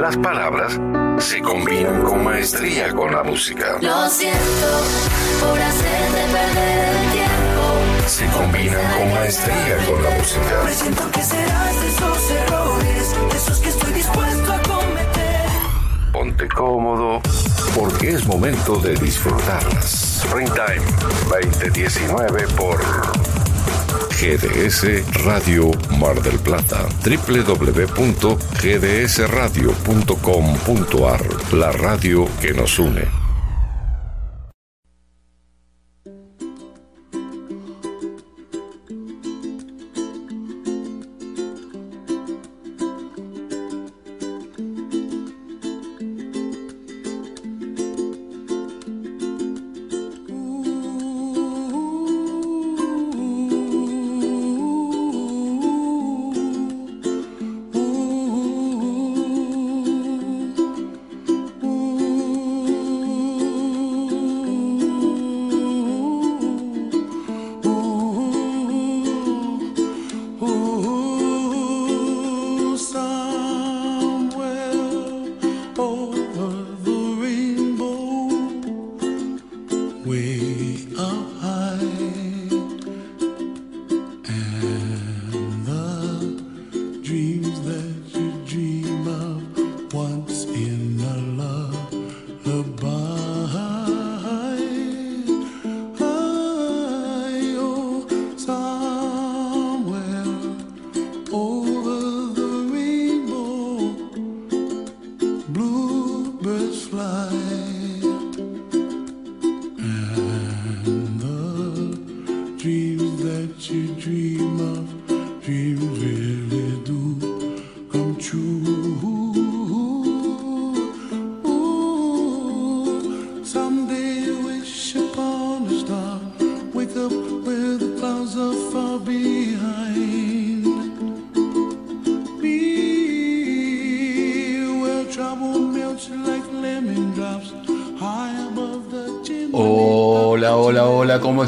Las palabras se combinan con maestría con la música. Lo siento por hacerte perder el tiempo. Se combinan con maestría con la música. Presiento que serás de esos errores, de esos que estoy dispuesto a cometer. Ponte cómodo porque es momento de disfrutarlas. Springtime 2019 por GDS Radio Mar del Plata. www.gdsradio.com.ar La radio que nos une.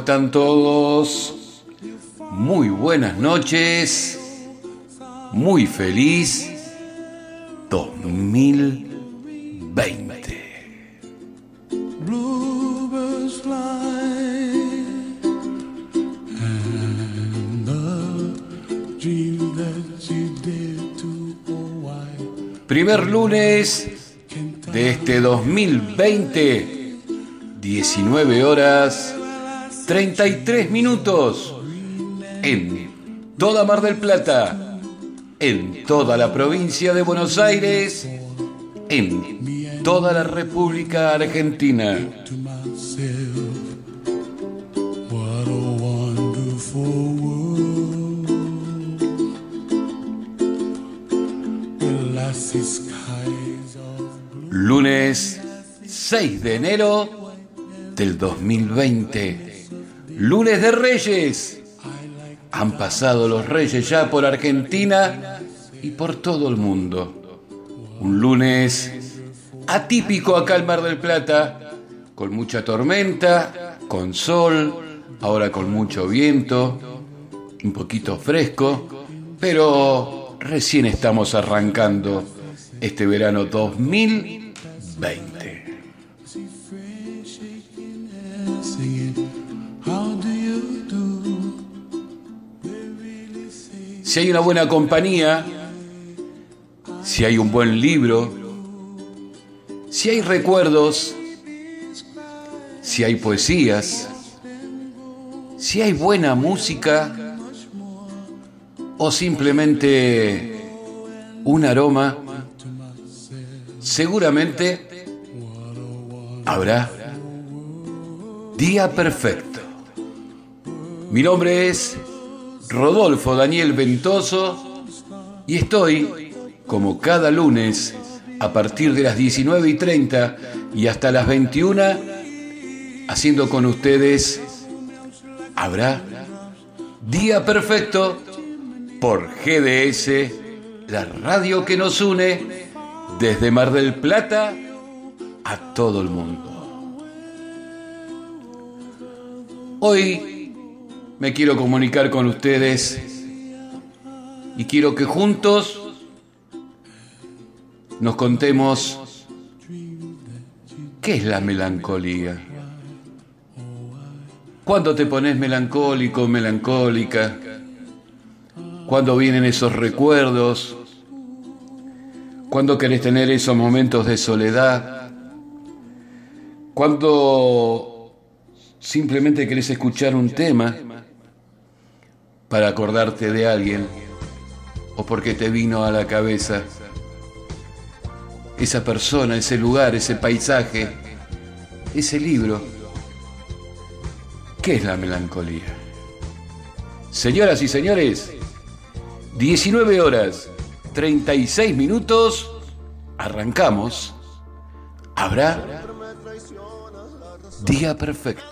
Están todos? Muy buenas noches, muy feliz 2020. Primer lunes de este 2020, 19 horas 33 minutos en toda Mar del Plata, en toda la provincia de Buenos Aires, en toda la República Argentina. Lunes 6 de enero del 2020. Lunes de Reyes. Han pasado los Reyes ya por Argentina y por todo el mundo. Un lunes atípico acá al Mar del Plata, con mucha tormenta, con sol, ahora con mucho viento, un poquito fresco, pero recién estamos arrancando este verano 2020. Si hay una buena compañía, si hay un buen libro, si hay recuerdos, si hay poesías, si hay buena música o simplemente un aroma, seguramente habrá día perfecto. Mi nombre es Rodolfo Daniel Ventoso y estoy, como cada lunes, a partir de las 19 y 30 y hasta las 21, haciendo con ustedes Habrá Día Perfecto por GDS, la radio que nos une desde Mar del Plata a todo el mundo. Hoy me quiero comunicar con ustedes y quiero que juntos nos contemos qué es la melancolía. ¿Cuándo te pones melancólico, melancólica? ¿Cuándo vienen esos recuerdos? ¿Cuándo querés tener esos momentos de soledad? ¿Cuándo simplemente querés escuchar un tema para acordarte de alguien? ¿O porque te vino a la cabeza esa persona, ese lugar, ese paisaje, ese libro? ¿Qué es la melancolía? Señoras y señores, 19 horas 36 minutos, arrancamos. Habrá día perfecto.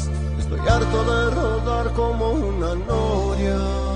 Estoy harto de rodar como una noria.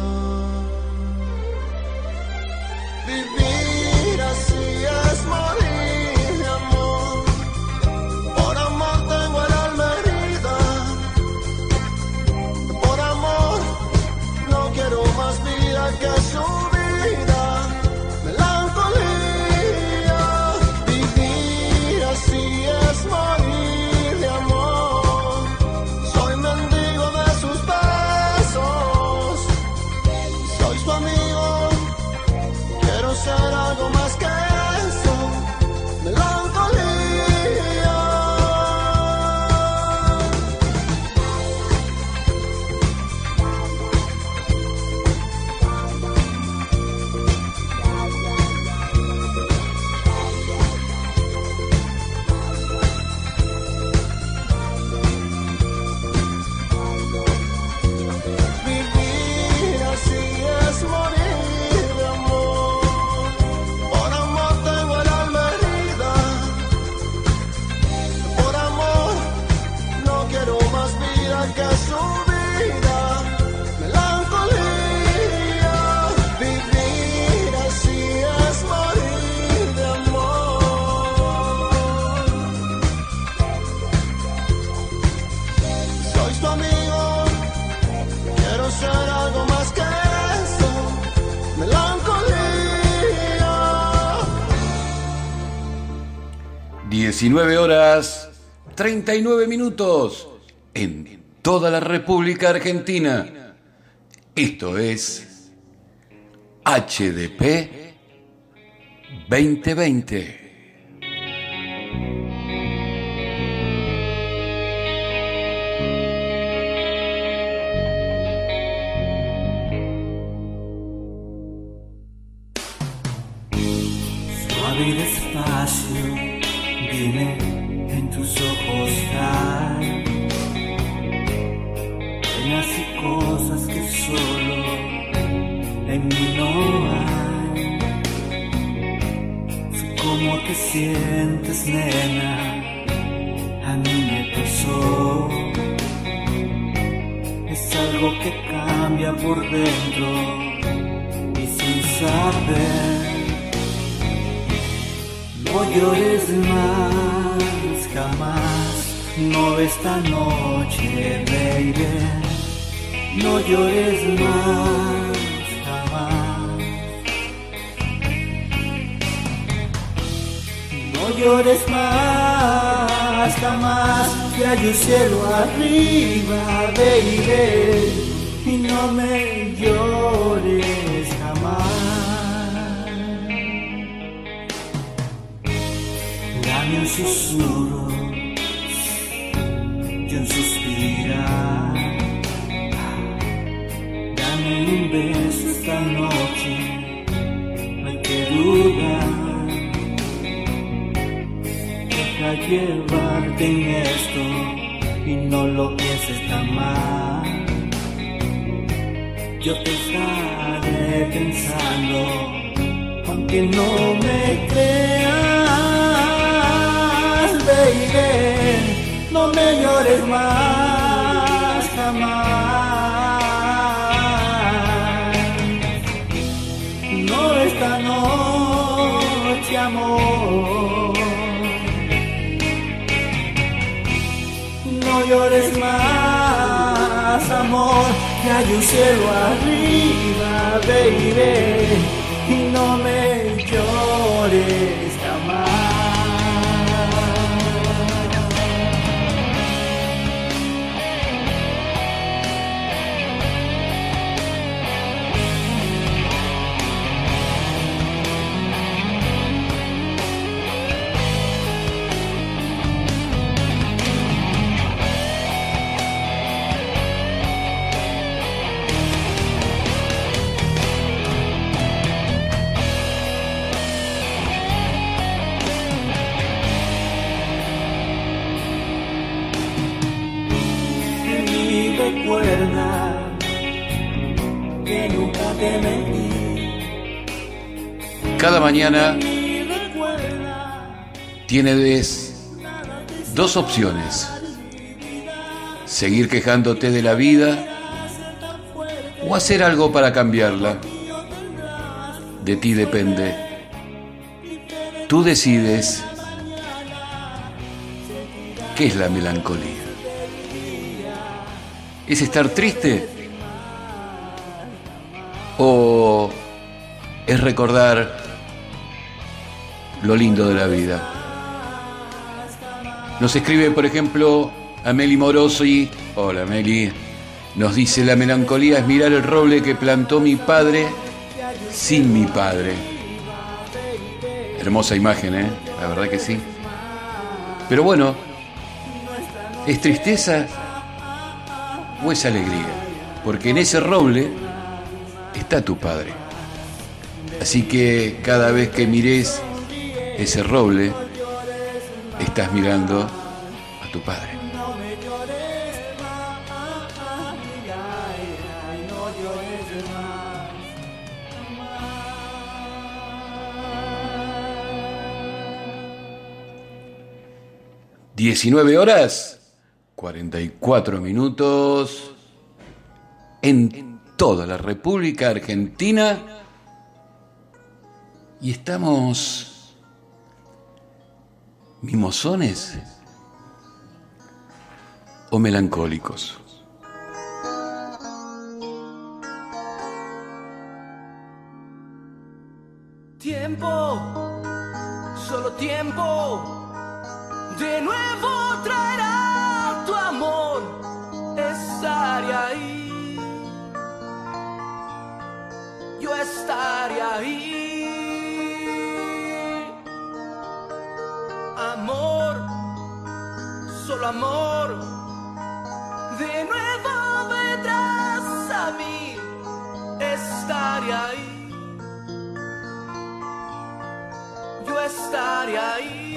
19 horas 39 minutos en toda la República Argentina. Esto es HDP 2020. Dime en tus ojos hay penas y cosas que solo en mí no hay. Sé cómo te sientes, nena, a mí me pasó. algo que cambia por dentro y sin saber. No llores más, jamás, no esta noche, baby. No llores más, jamás. No llores más, jamás, que hay un cielo arriba, baby. Y no me llores Dame un susurro y un suspirar. Dame un beso esta noche, no hay que dudar. Deja llevarte en esto y no lo pienses tan mal. Yo te estaré pensando, aunque no me creas, no me llores más jamás. No esta noche, amor. No llores más, amor, que hay un cielo arriba, baby, y no me llores Cada mañana tienes dos opciones. Seguir quejándote de la vida o hacer algo para cambiarla. De ti depende. Tú decides qué es la melancolía. ¿Es estar triste? Es recordar lo lindo de la vida? Nos escribe, por ejemplo, Ameli Morosi. Hola, Meli. Nos dice, la melancolía es mirar el roble que plantó mi padre sin mi padre. Hermosa imagen, ¿eh? La verdad que sí. Pero bueno, ¿es tristeza o es alegría? Porque en ese roble está tu padre. Así que cada vez que mires ese roble, estás mirando a tu padre. no me llores más, ay, ay, ay, no llores más. 19 horas 44 minutos en toda la República Argentina y estamos mimosones o melancólicos. Tiempo, solo tiempo, de nuevo traerá tu amor, estaré ahí, yo estaré ahí. Amor, solo amor, de nuevo vendrás a mí, estaré ahí. yo estaré ahí.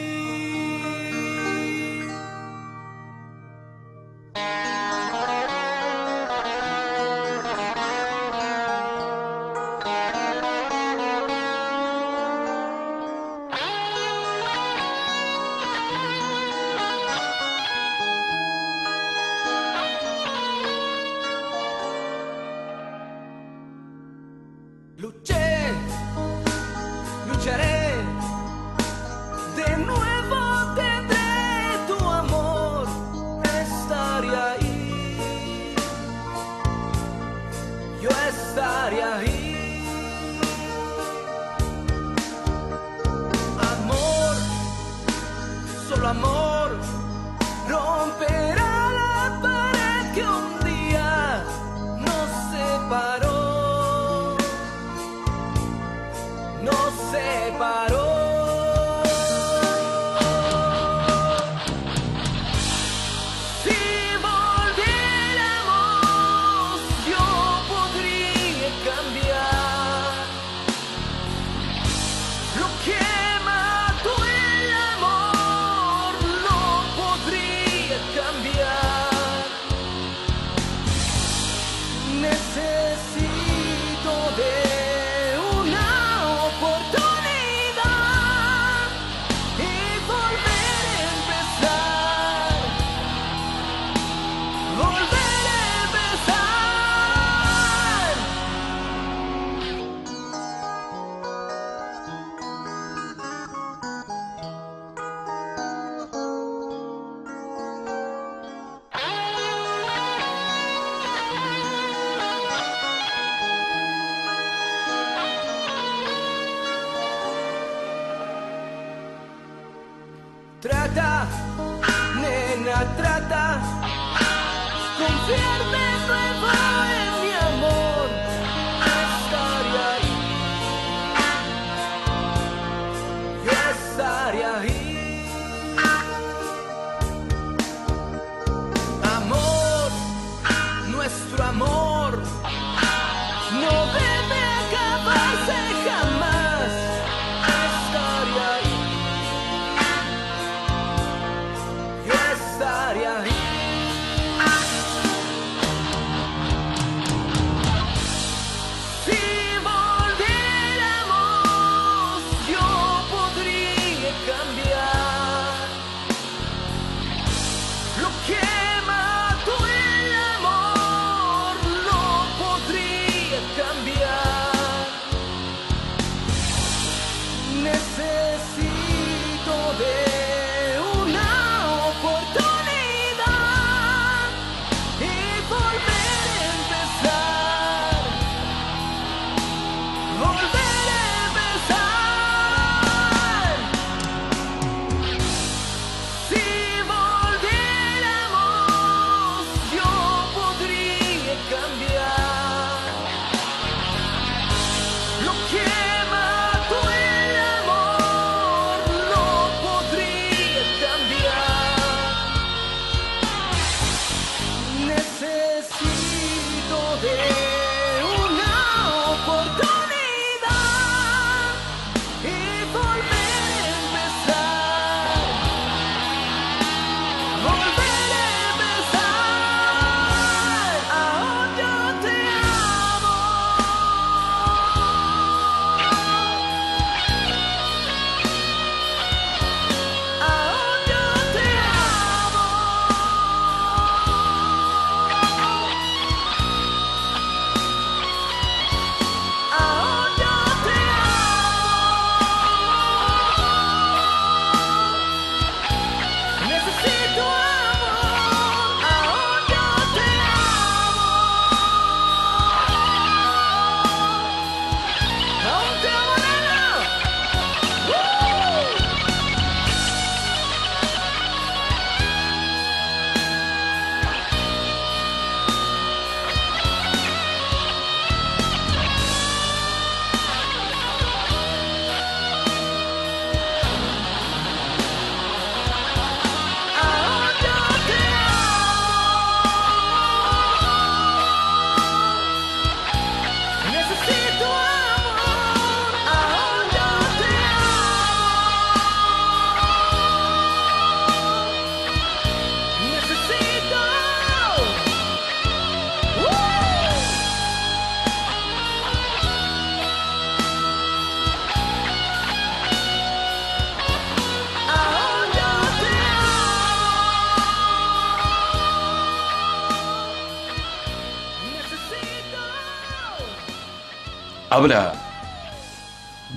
Habrá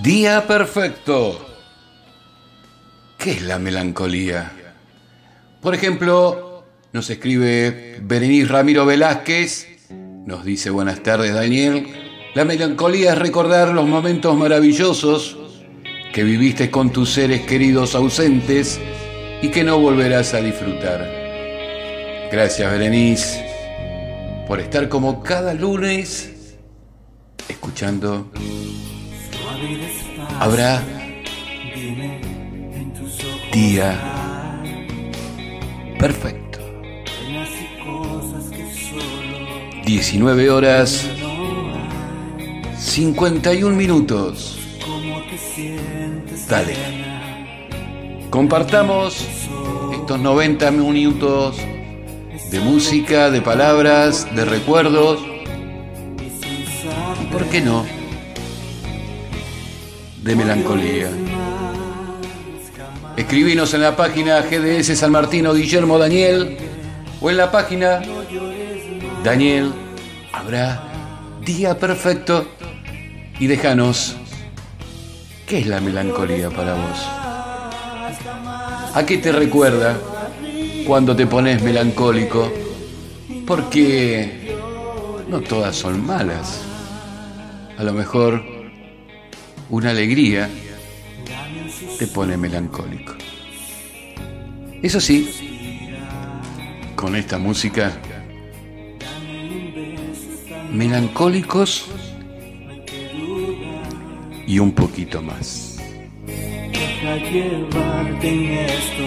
Día Perfecto. ¿Qué es la melancolía? Por ejemplo, nos escribe Berenice Ramiro Velázquez, nos dice buenas tardes Daniel, la melancolía es recordar los momentos maravillosos que viviste con tus seres queridos ausentes y que no volverás a disfrutar. Gracias Berenice por estar como cada lunes escuchando Habrá día perfecto. 19 horas 51 minutos. Dale. Compartamos estos 90 minutos de música, de palabras, de recuerdos. ¿Y por qué no? De melancolía. Escribinos en la página GDS San Martino Guillermo Daniel o en la página Daniel habrá día perfecto y déjanos qué es la melancolía para vos. ¿A qué te recuerda cuando te pones melancólico? Porque no todas son malas. A lo mejor una alegría te pone melancólico. Eso sí, con esta música, melancólicos y un poquito más. Llevarte en esto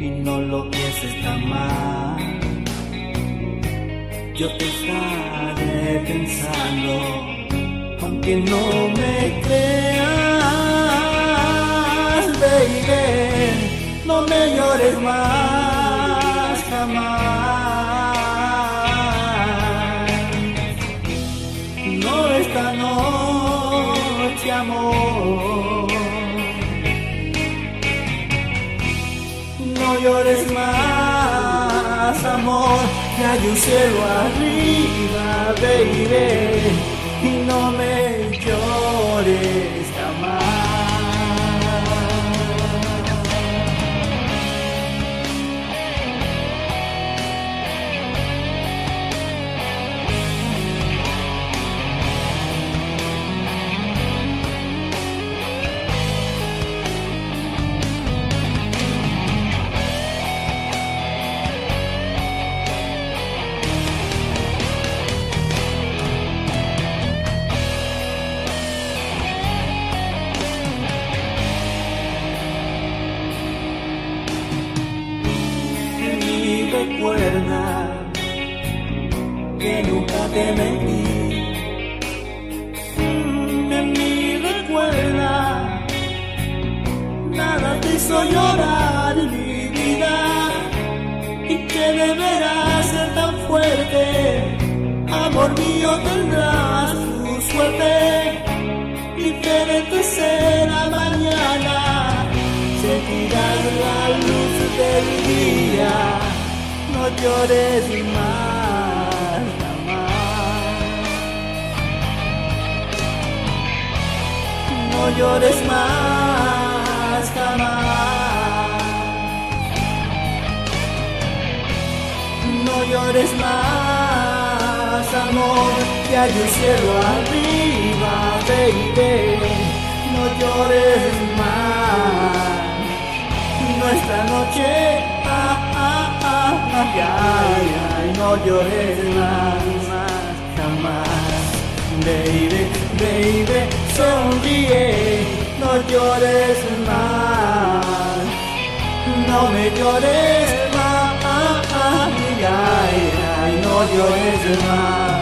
y no lo pienses tan mal. Yo te estaré pensando, aunque no me creas, baby, no me llores más jamás. No esta noche, amor. No llores más, amor, que hay un cielo arriba, baby, y no me llores que mentí. Mm, De mí recuerda, nada te hizo llorar mi vida y que deberás ser tan fuerte. Amor mío tendrás tu suerte, diferente será mañana sentirás la luz del día, no llores más, No llores más, jamás. No llores más, amor, que hay un cielo arriba, baby. No llores más nuestra noche. Ah, ah, ah, ay, no llores más, más, jamás. Baby, baby, sonríe, no llores más. No me llores más, ay, ay, no llores más.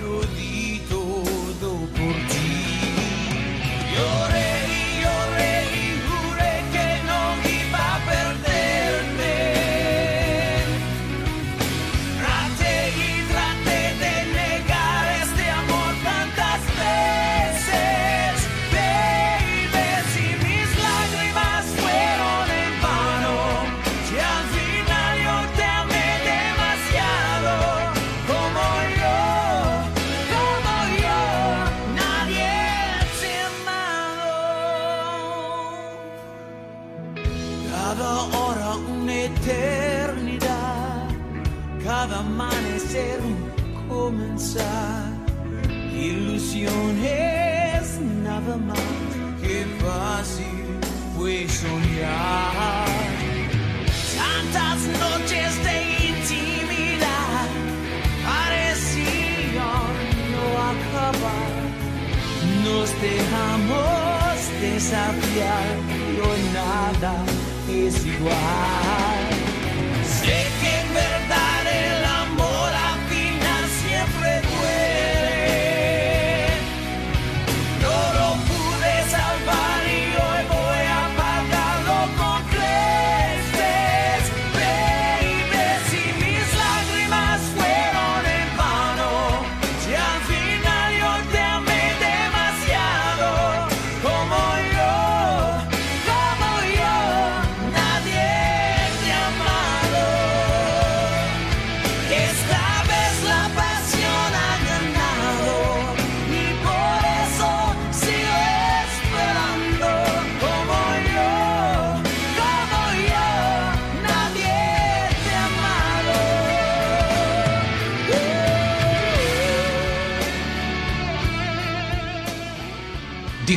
Desafiar y hoy nada es igual.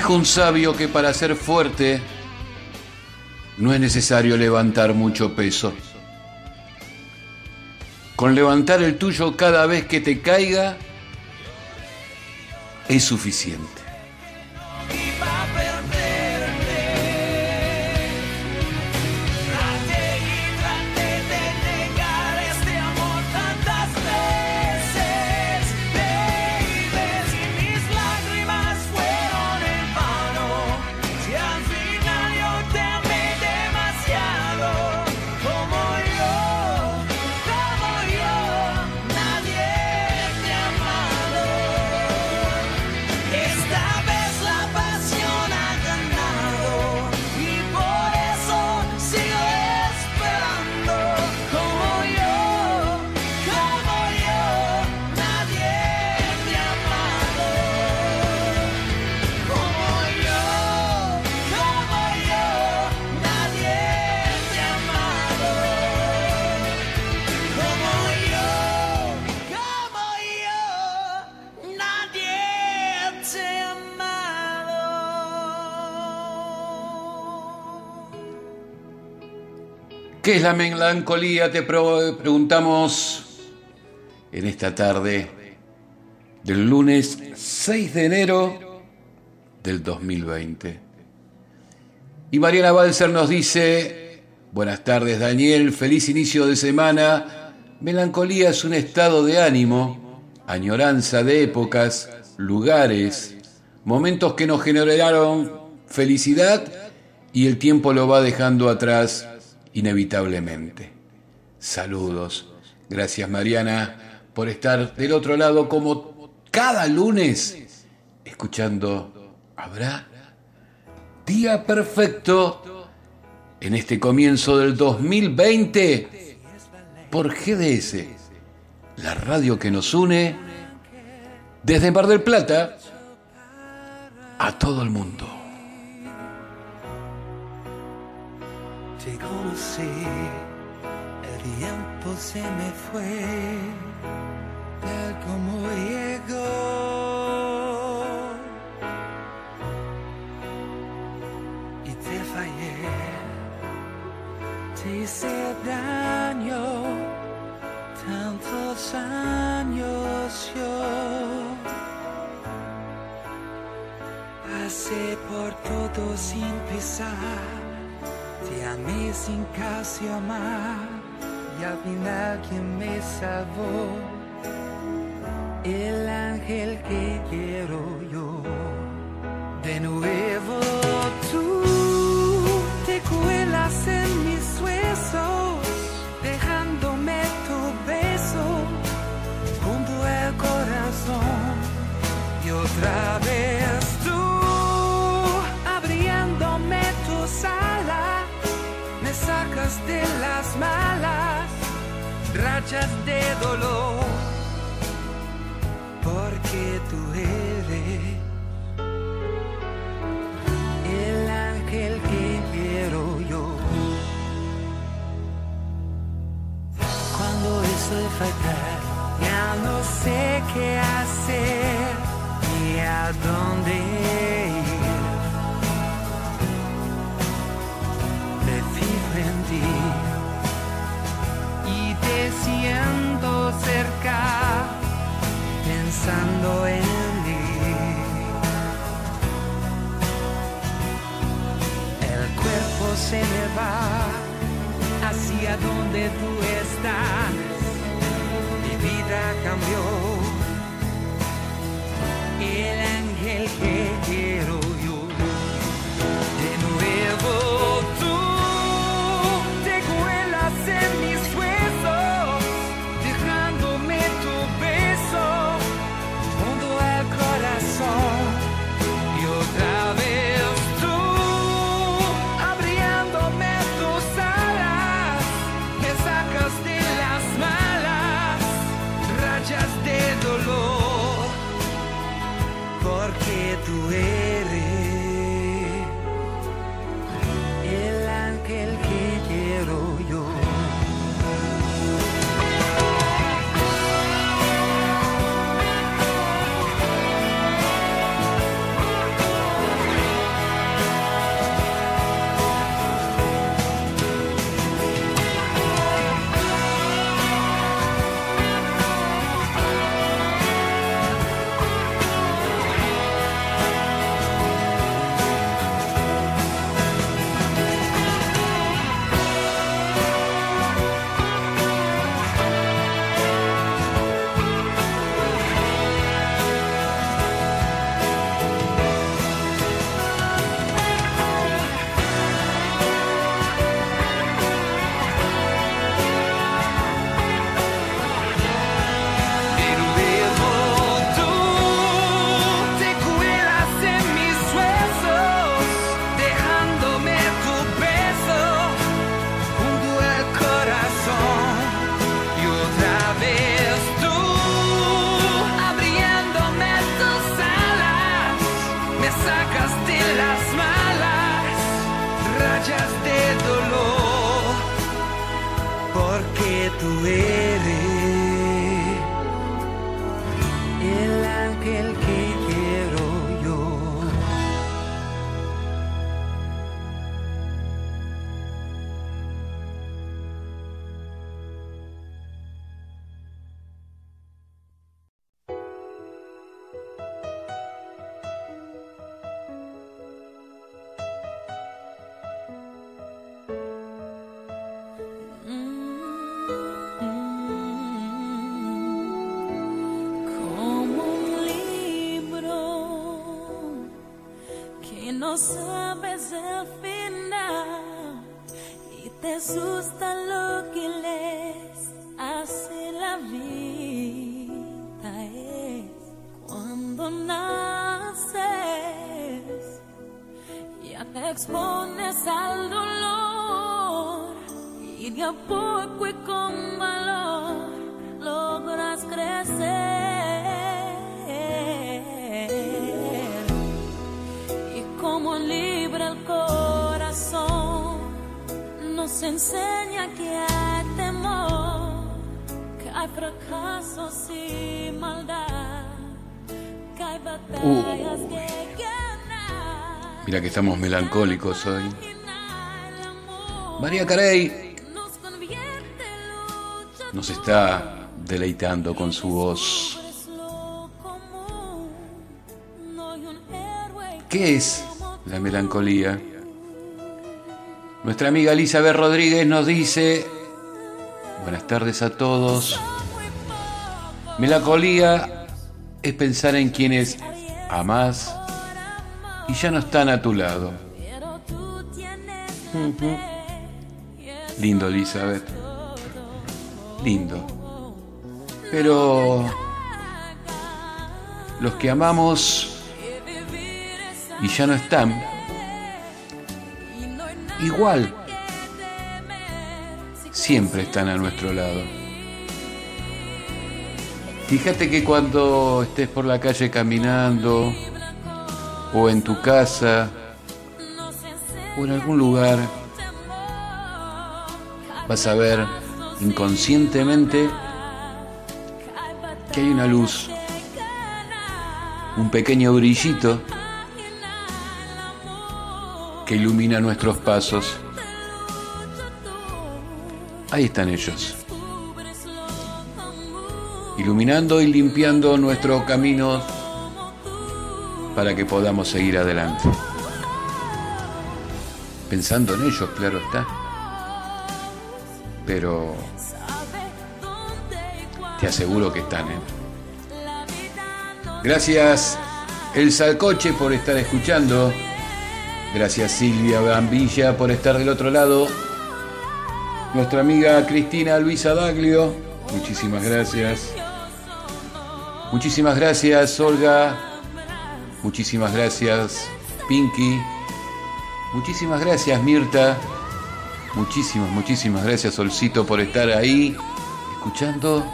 Dijo un sabio que para ser fuerte no es necesario levantar mucho peso. Con levantar el tuyo cada vez que te caiga es suficiente. ¿Qué es la melancolía? Te preguntamos en esta tarde del lunes 6 de enero del 2020. Y Mariana Balser nos dice, buenas tardes Daniel, feliz inicio de semana. Melancolía es un estado de ánimo, añoranza de épocas, lugares, momentos que nos generaron felicidad y el tiempo lo va dejando atrás inevitablemente. Saludos. Gracias Mariana por estar del otro lado como cada lunes escuchando Habrá Día Perfecto en este comienzo del 2020 por GDS, la radio que nos une desde Mar del Plata a todo el mundo. Conocí, el tiempo se me fue, tal como llegó. Y te fallé, te hice daño, tantos años yo. Pasé por todo sin pisar. Te amé sin casi amar y al final quien me salvó, el ángel que quiero yo. De nuevo tú te cuelas en mis huesos, dejándome tu beso junto al corazón y otra vez sacas de las malas rachas de dolor. Porque tú eres el ángel que quiero yo. Cuando eso de faltar ya no sé qué hacer. Ni a dónde pensando en mí. El cuerpo se me va hacia donde tú estás. Mi vida cambió. El ángel que quiero no sabes el final y te asusta lo que lees. Así la vida es cuando naces. Ya te expones al dolor y de enseña que hay temor, que hay fracasos y maldad, que hay batallas Uy. que ganar. Mira que estamos melancólicos hoy. María Carey nos está deleitando con su voz. ¿Qué es la melancolía? Nuestra amiga Elizabeth Rodríguez nos dice, buenas tardes a todos. Melancolía es pensar en quienes amás y ya no están a tu lado. Lindo, Elizabeth. Lindo. Pero los que amamos y ya no están, igual siempre están a nuestro lado. Fíjate que cuando estés por la calle caminando o en tu casa o en algún lugar, vas a ver inconscientemente que hay una luz, un pequeño brillito que ilumina nuestros pasos. Ahí están ellos, iluminando y limpiando nuestros caminos para que podamos seguir adelante. Pensando en ellos, claro está. Pero te aseguro que están, ¿eh? Gracias, El Salcoche, por estar escuchando. Gracias, Silvia Bambilla, por estar del otro lado. Nuestra amiga Cristina Luisa Daglio, muchísimas gracias. Muchísimas gracias, Olga. Muchísimas gracias, Pinky. Muchísimas gracias, Mirta. Muchísimas, muchísimas gracias, Solcito, por estar ahí escuchando.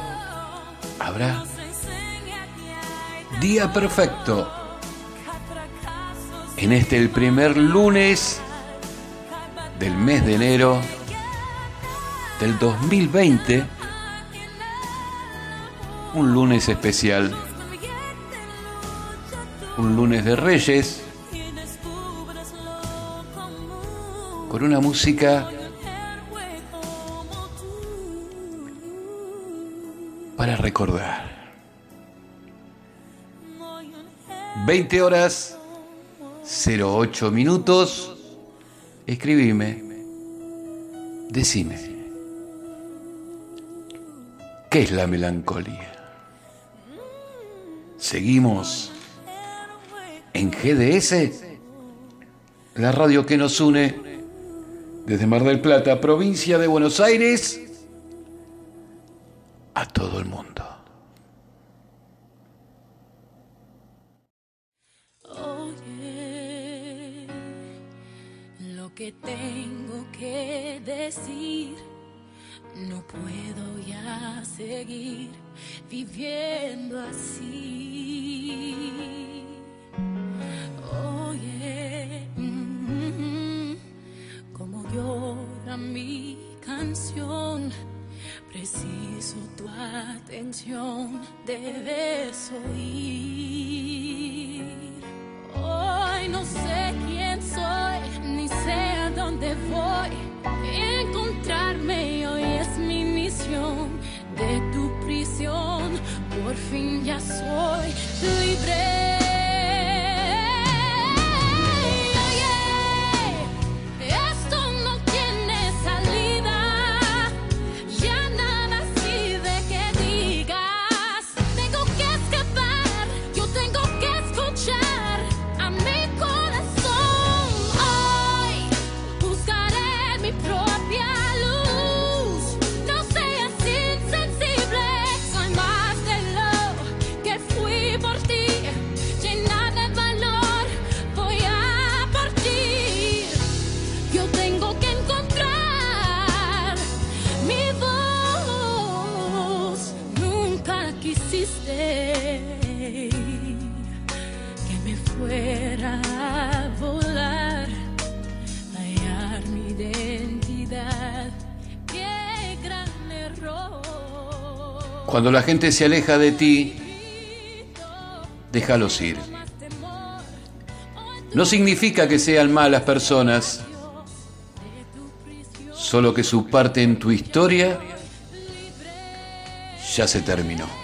Habrá día perfecto en este el primer lunes del mes de enero del 2020. Un lunes especial. Un lunes de Reyes. Con una música para recordar. 20 horas 08 minutos. Escribime. Decime. ¿Qué es la melancolía? Seguimos en GDS, la radio que nos une desde Mar del Plata, provincia de Buenos Aires, a todo el mundo. Que tengo que decir, no puedo ya seguir viviendo así. Oye, mm, como llora mi canción Preciso tu atención, debes oír. Hoy no sé quién soy, sé a dónde voy. Encontrarme hoy es mi misión de tu prisión. Por fin ya soy libre. Cuando la gente se aleja de ti, déjalos ir. No significa que sean malas personas, solo que su parte en tu historia ya se terminó.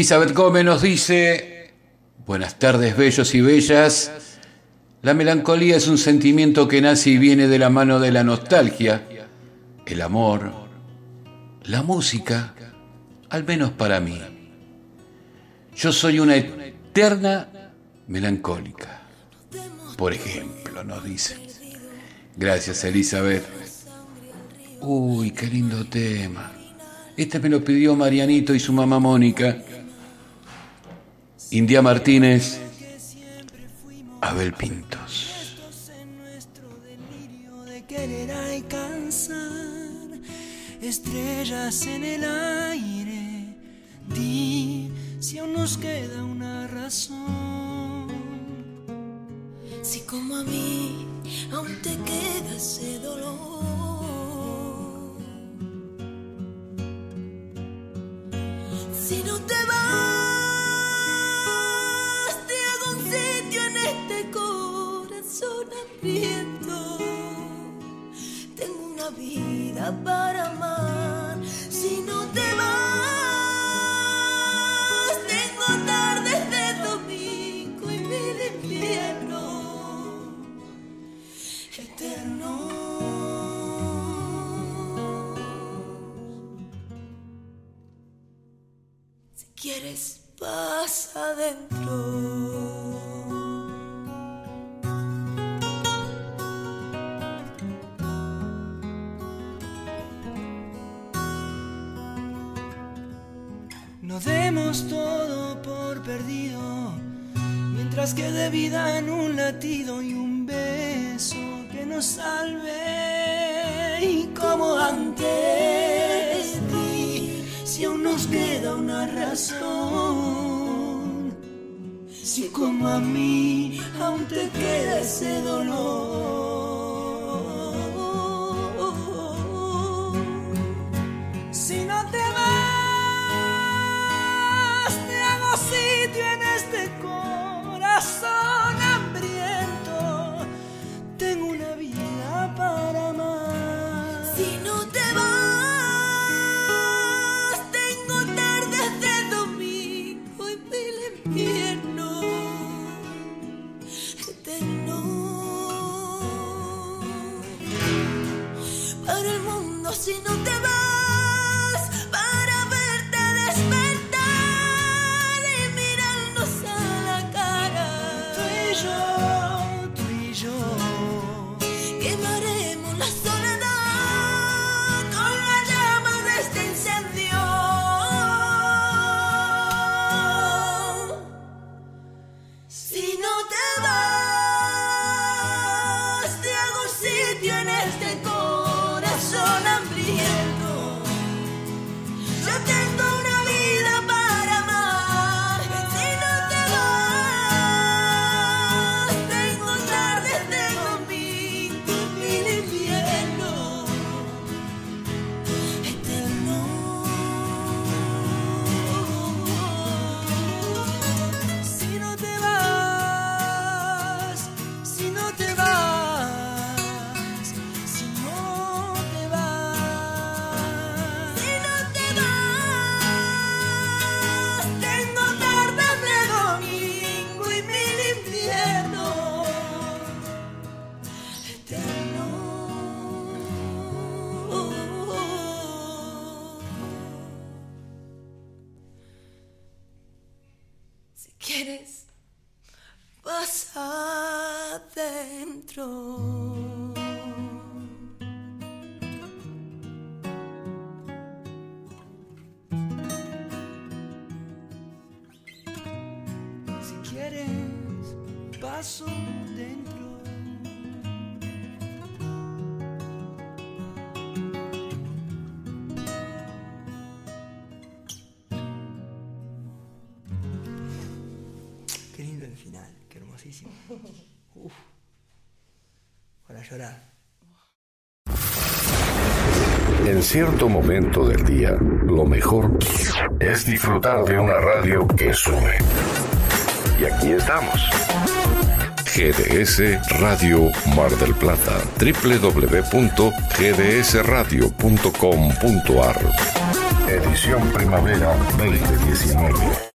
Elizabeth Gómez nos dice, buenas tardes bellos y bellas, la melancolía es un sentimiento que nace y viene de la mano de la nostalgia, el amor, la música, al menos para mí. Yo soy una eterna melancólica, por ejemplo, nos dice. Gracias Elizabeth. Uy, qué lindo tema. Este me lo pidió Marianito y su mamá Mónica. India Martínez, Abel Pintos. querer estrellas en el aire. Di si aún nos queda una razón. Si como a mí aún te queda ese dolor. Si no te corazón hambriento. Tengo una vida para amar. Si no te vas, tengo tardes de domingo y mil inviernos eternos. Si quieres, pasa adentro. que de vida en un latido y un beso que nos salve. Y como antes di, si aún nos queda una razón, si como a mí aún te queda ese dolor. Uf, para llorar. En cierto momento del día, lo mejor es disfrutar de una radio que sube. Y aquí estamos. GDS Radio Mar del Plata, www.gdsradio.com.ar. Edición Primavera 2019.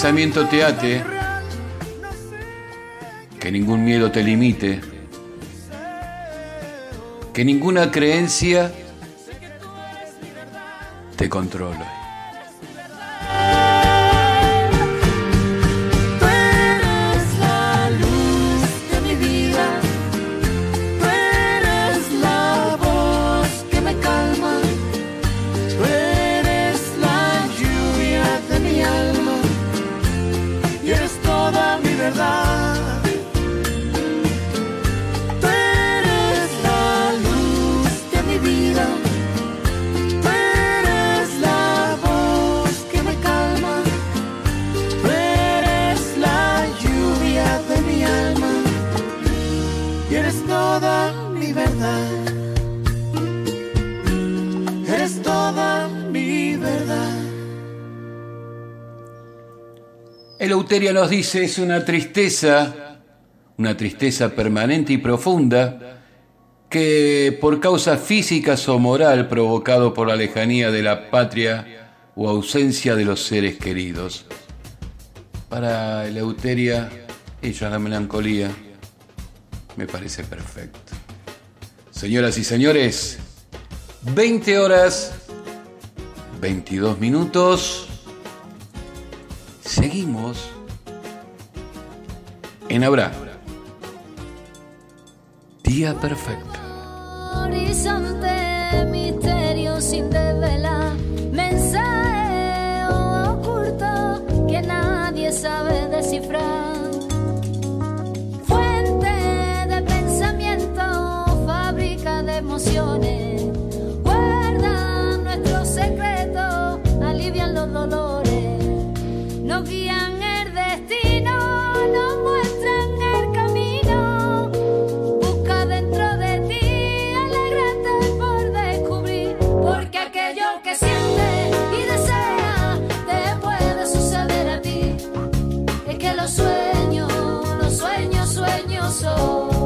pensamiento te ate, que ningún miedo te limite, que ninguna creencia te controle. Eleuterio nos dice, es una tristeza, una tristeza permanente y profunda, que por causas físicas o moral provocado por la lejanía de la patria o ausencia de los seres queridos. Para Eleuteria, ella es la melancolía. Me parece perfecto. Señoras y señores, 20 horas, 22 minutos. Seguimos en Habrá. Día perfecto. Horizonte, misterio sin desvelar, mensaje oculto que nadie sabe descifrar. Fuente de pensamiento, fábrica de emociones. los sueños, los sueños, sueños son.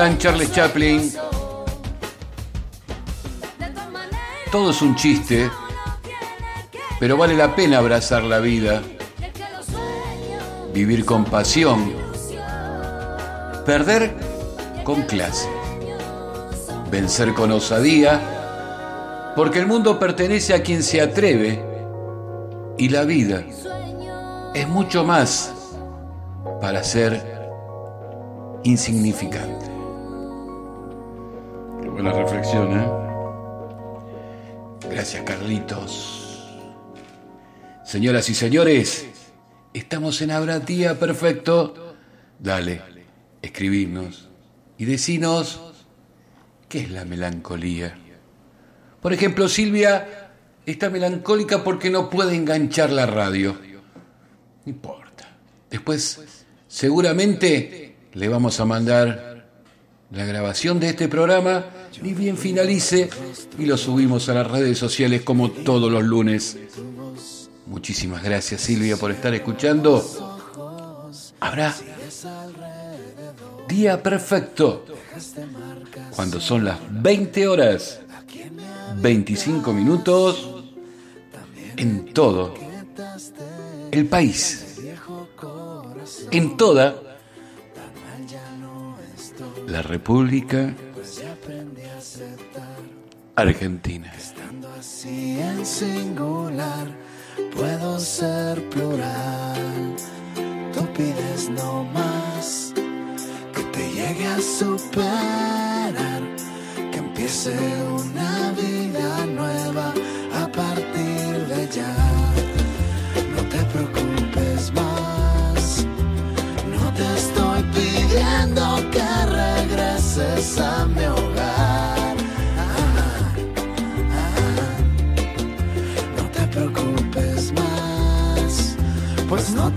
Charles Chaplin, todo es un chiste, pero vale la pena abrazar la vida, vivir con pasión, perder con clase, vencer con osadía, porque el mundo pertenece a quien se atreve y la vida es mucho más para ser insignificante. Buena reflexión, ¿eh? Gracias, Carlitos. Señoras y señores, estamos en Habrá Perfecto. Dale, escribirnos y decinos qué es la melancolía. Por ejemplo, Silvia está melancólica porque no puede enganchar la radio. No importa. Después, seguramente le vamos a mandar la grabación de este programa, ni bien finalice, y lo subimos a las redes sociales como todos los lunes. Muchísimas gracias Silvia por estar escuchando. Habrá día perfecto cuando son las 20 horas 25 minutos en todo el país, en toda la República Argentina. así en singular, puedo ser plural. Tú pides no más que te llegue a superar, que empiece una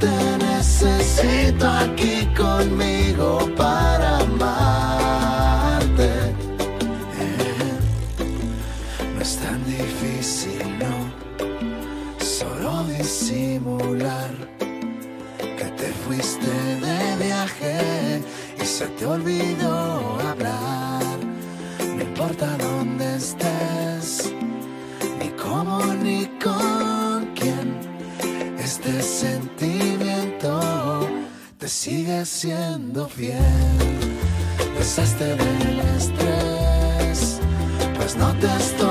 te necesito aquí conmigo para amarte. No es tan difícil, no, solo disimular que te fuiste de viaje y se te olvidó siendo fiel. Deshazte del estrés, pues no te estoy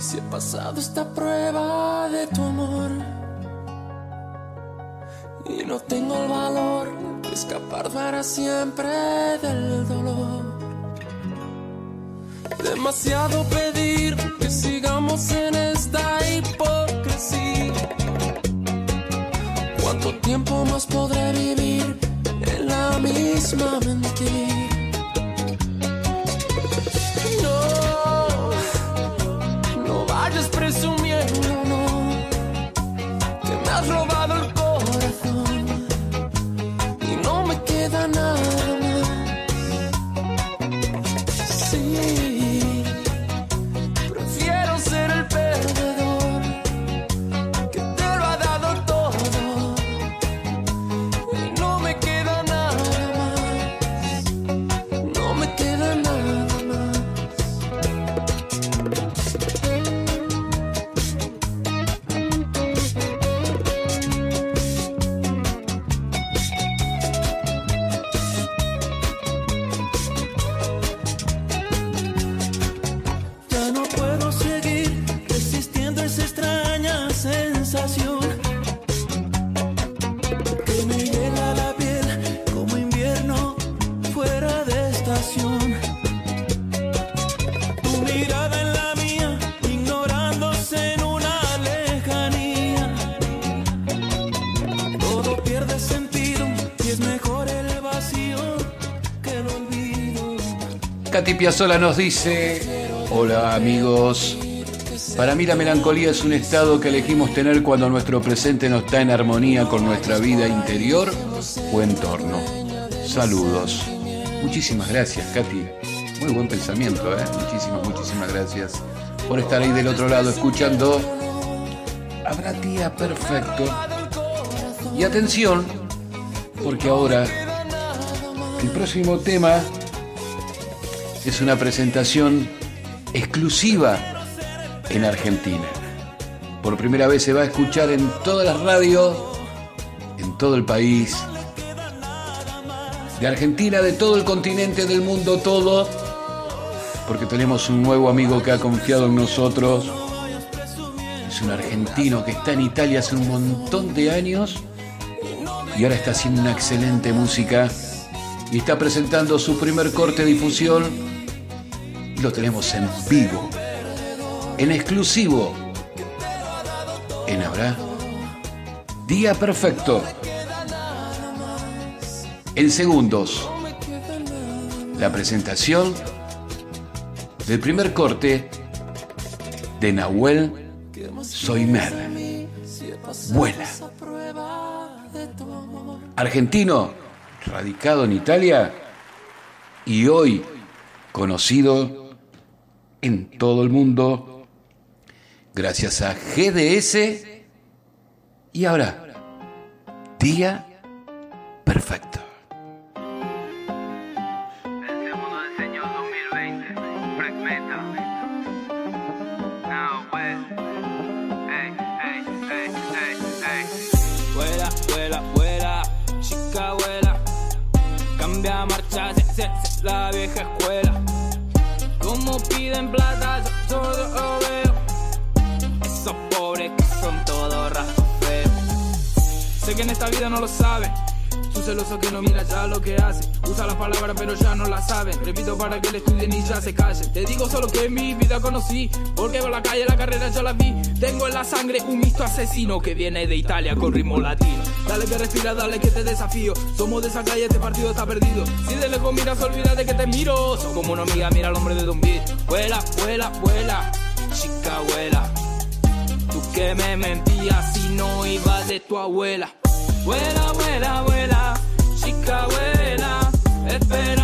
si he pasado esta prueba de tu amor? Y no tengo el valor escapar para siempre del dolor. Demasiado pedir que sigamos en esta hipocresía. ¿Cuánto tiempo más podré vivir en la misma mentira? Piazzola nos dice, hola amigos, para mí la melancolía es un estado que elegimos tener cuando nuestro presente no está en armonía con nuestra vida interior o entorno. Saludos. Muchísimas gracias, Katy. Muy buen pensamiento, ¿eh? Muchísimas, muchísimas gracias por estar ahí del otro lado escuchando. Habrá día perfecto. Y atención, porque ahora el próximo tema es una presentación exclusiva en Argentina. Por primera vez se va a escuchar en todas las radios, en todo el país, de Argentina, de todo el continente, del mundo todo, porque tenemos un nuevo amigo que ha confiado en nosotros. Es un argentino que está en Italia hace un montón de años y ahora está haciendo una excelente música y está presentando su primer corte de difusión y lo tenemos en vivo, en exclusivo, en Habrá Día Perfecto. En segundos, la presentación del primer corte de Nahuel Soimer. Vuela. Argentino, radicado en Italia y hoy conocido en todo el mundo gracias a GDS y ahora Día Perfecto. Cambia marcha, se, se, se, la vieja escuela. Como piden plata, yo todo lo veo. Esos pobres que son todos rasgos feos. Sé que en esta vida no lo saben. Celoso que no mira ya lo que hace. Usa las palabras pero ya no las saben. Repito para que le estudien y ya se callen. Te digo solo que en mi vida conocí. Porque por la calle la carrera ya la vi. Tengo en la sangre un mixto asesino que viene de Italia con ritmo latino. Dale que respira, dale que te desafío. Somos de esa calle, este partido está perdido. Si de lejos miras, olvida de que te miro. Soy como una amiga, mira al hombre de Don Beat. Vuela, vuela, vuela, chica vuela. Tú que me mentías si no ibas de tu abuela. Vuela, vuela, vuela, chica vuela.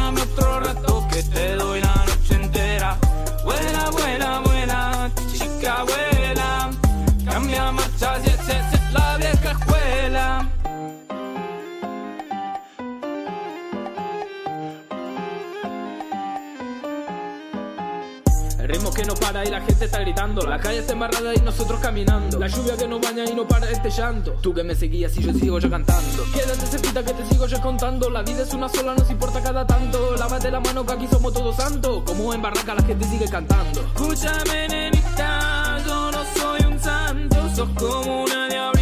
Y la gente está gritando. La calle está embarrada y nosotros caminando. La lluvia que no baña y no para este llanto. Tú que me seguías y yo sigo yo cantando. Quédate cerquita que te sigo yo contando. La vida es una sola, nos importa cada tanto. Lávate la mano que aquí somos todos santos. Como en Barranca la gente sigue cantando. Escúchame, nenita, yo no soy un santo. Sos como una diablita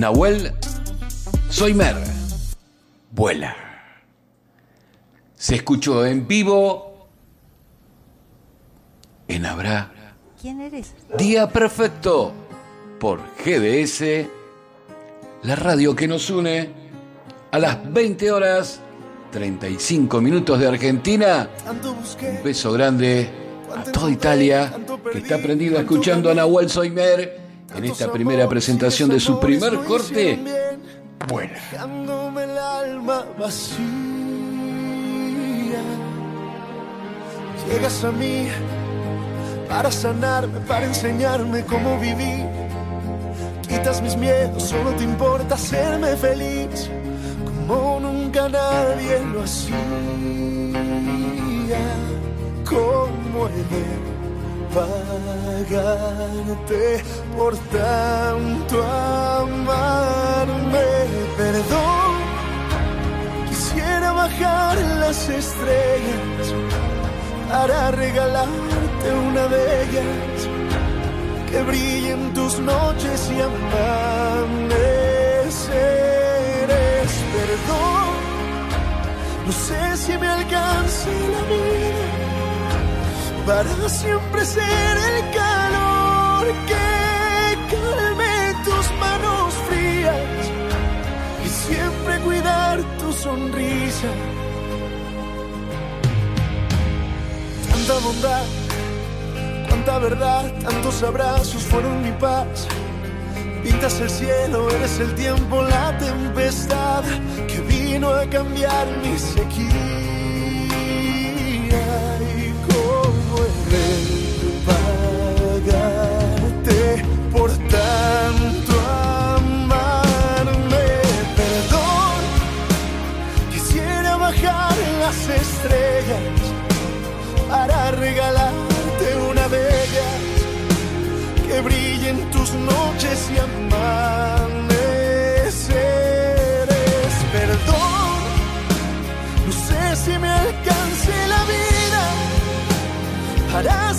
Nahuel Soymer. Vuela. Se escuchó en vivo en Habrá ¿Quién eres? Día Perfecto por GDS, la radio que nos une a las 20 horas 35 minutos de Argentina. Un beso grande a toda Italia que está prendida escuchando a Nahuel Soymer en esta primera presentación de su primer corte. Dejándome el alma vacía. Llegas a mí para sanarme, para enseñarme cómo vivir. Quitas mis miedos, solo te importa hacerme feliz, como nunca nadie lo hacía. ¿Cómo he de pagarte por tanto amarme? Perdón, quisiera bajar las estrellas para regalarte una de ellas que brille en tus noches y amaneceres. Perdón, no sé si me alcance la vida para siempre ser el calor que calme tus manos frías y siempre cuidar tu sonrisa. Tanta bondad, cuánta verdad, tantos abrazos fueron mi paz. Pintas el cielo, eres el tiempo, la tempestad que vino a cambiar mi sequía. Estrellas para regalarte una de ellas que brille en tus noches y amaneceres. Perdón, no sé si me alcance la vida para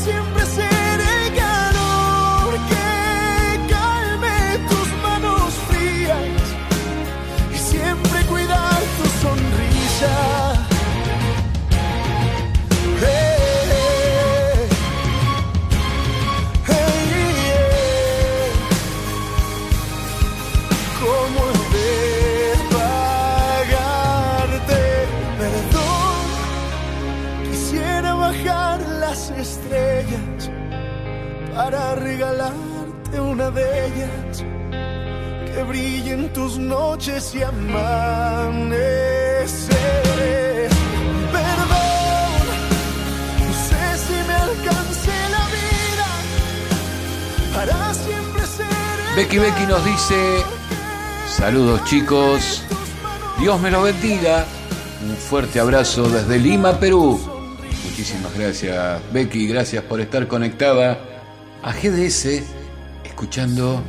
una de ellas que brille en tus noches y amaneceres. Perdón, no sé si me alcance la vida para siempre ser Becky Becky nos dice, saludos chicos, Dios me lo bendiga, un fuerte abrazo desde Lima, Perú. Muchísimas gracias Becky, gracias por estar conectada a GDS escuchando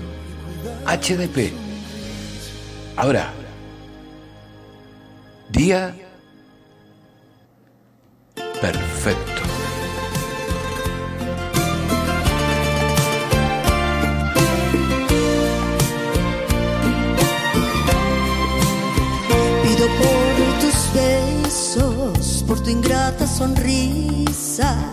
HDP. Ahora, día perfecto. Pido por tus besos, por tu ingrata sonrisa,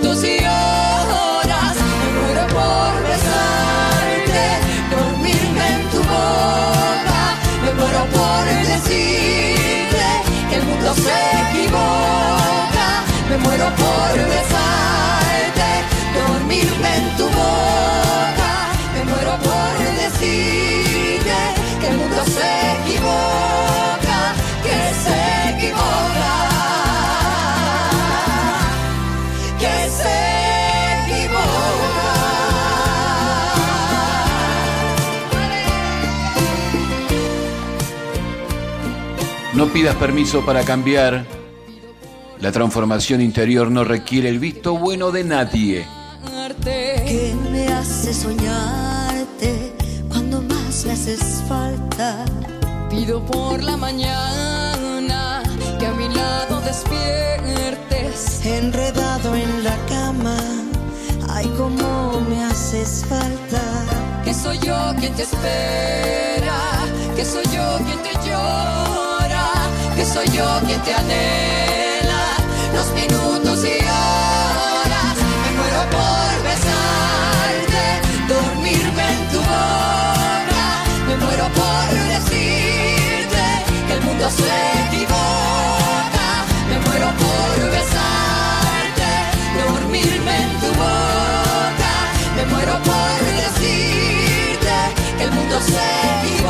muero por decirte que el mundo se equivoca, me muero por besarte, dormirme en tu boca, me muero por decirte que el mundo se equivoca, que se equivoca. No pidas permiso para cambiar. La transformación interior no requiere el visto bueno de nadie. que me hace soñarte cuando más me haces falta. Pido por la mañana que a mi lado despiertes. Enredado en la cama, ay, cómo me haces falta. Que soy yo quien te espera, que soy yo quien te llora, soy yo quien te anhela. Los minutos y horas, me muero por besarte, dormirme en tu boca, me muero por decirte que el mundo se equivoca, me muero por besarte, dormirme en tu boca, me muero por decirte que el mundo se equivoca,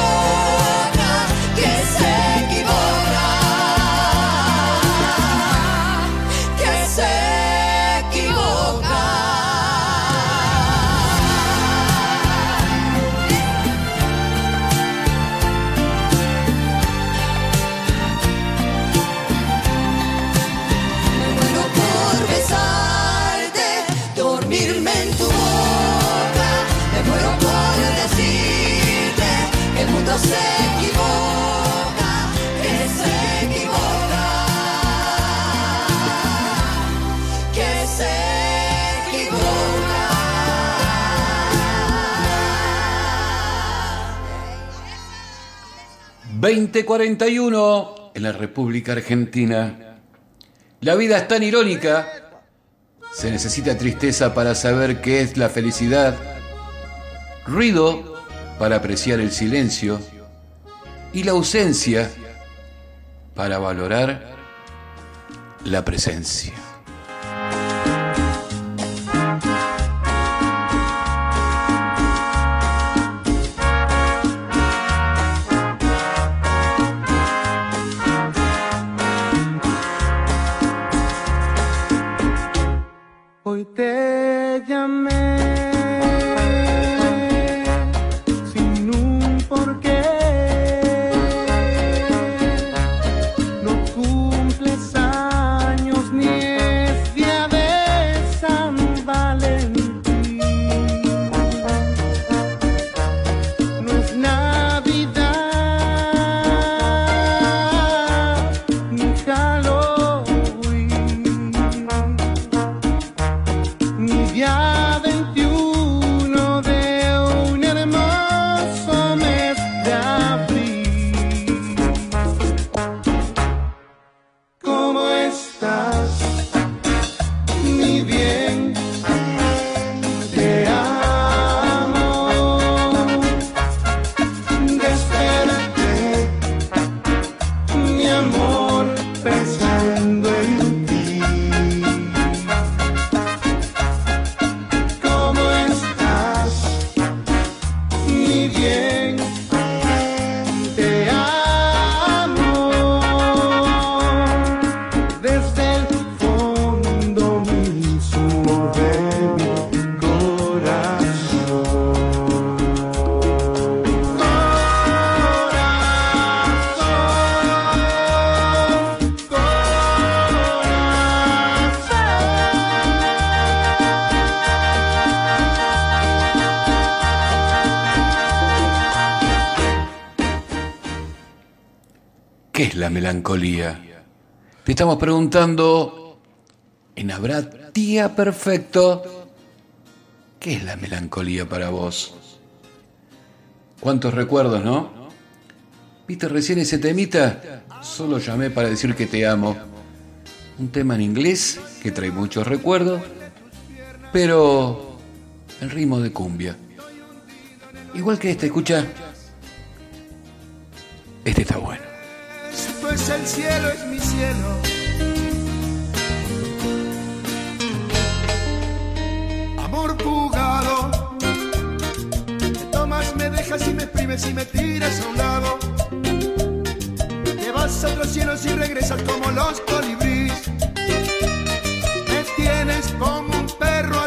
2041 en la República Argentina. La vida es tan irónica. Se necesita tristeza para saber qué es la felicidad. Ruido para apreciar el silencio. Y la ausencia para valorar la presencia. Melancolía? Te estamos preguntando en Habrá Día Perfecto. ¿Qué es la melancolía para vos? ¿Cuántos recuerdos, no? ¿Viste recién ese temita? Solo llamé para decir que te amo. Un tema en inglés que trae muchos recuerdos, pero en ritmo de cumbia. Igual que este, escucha. Este está bueno. El cielo, es mi cielo. Amor jugado. Me tomas, me dejas y me exprimes y me tiras a un lado. Te vas a otros cielos y regresas como los colibríes. Me tienes como un perro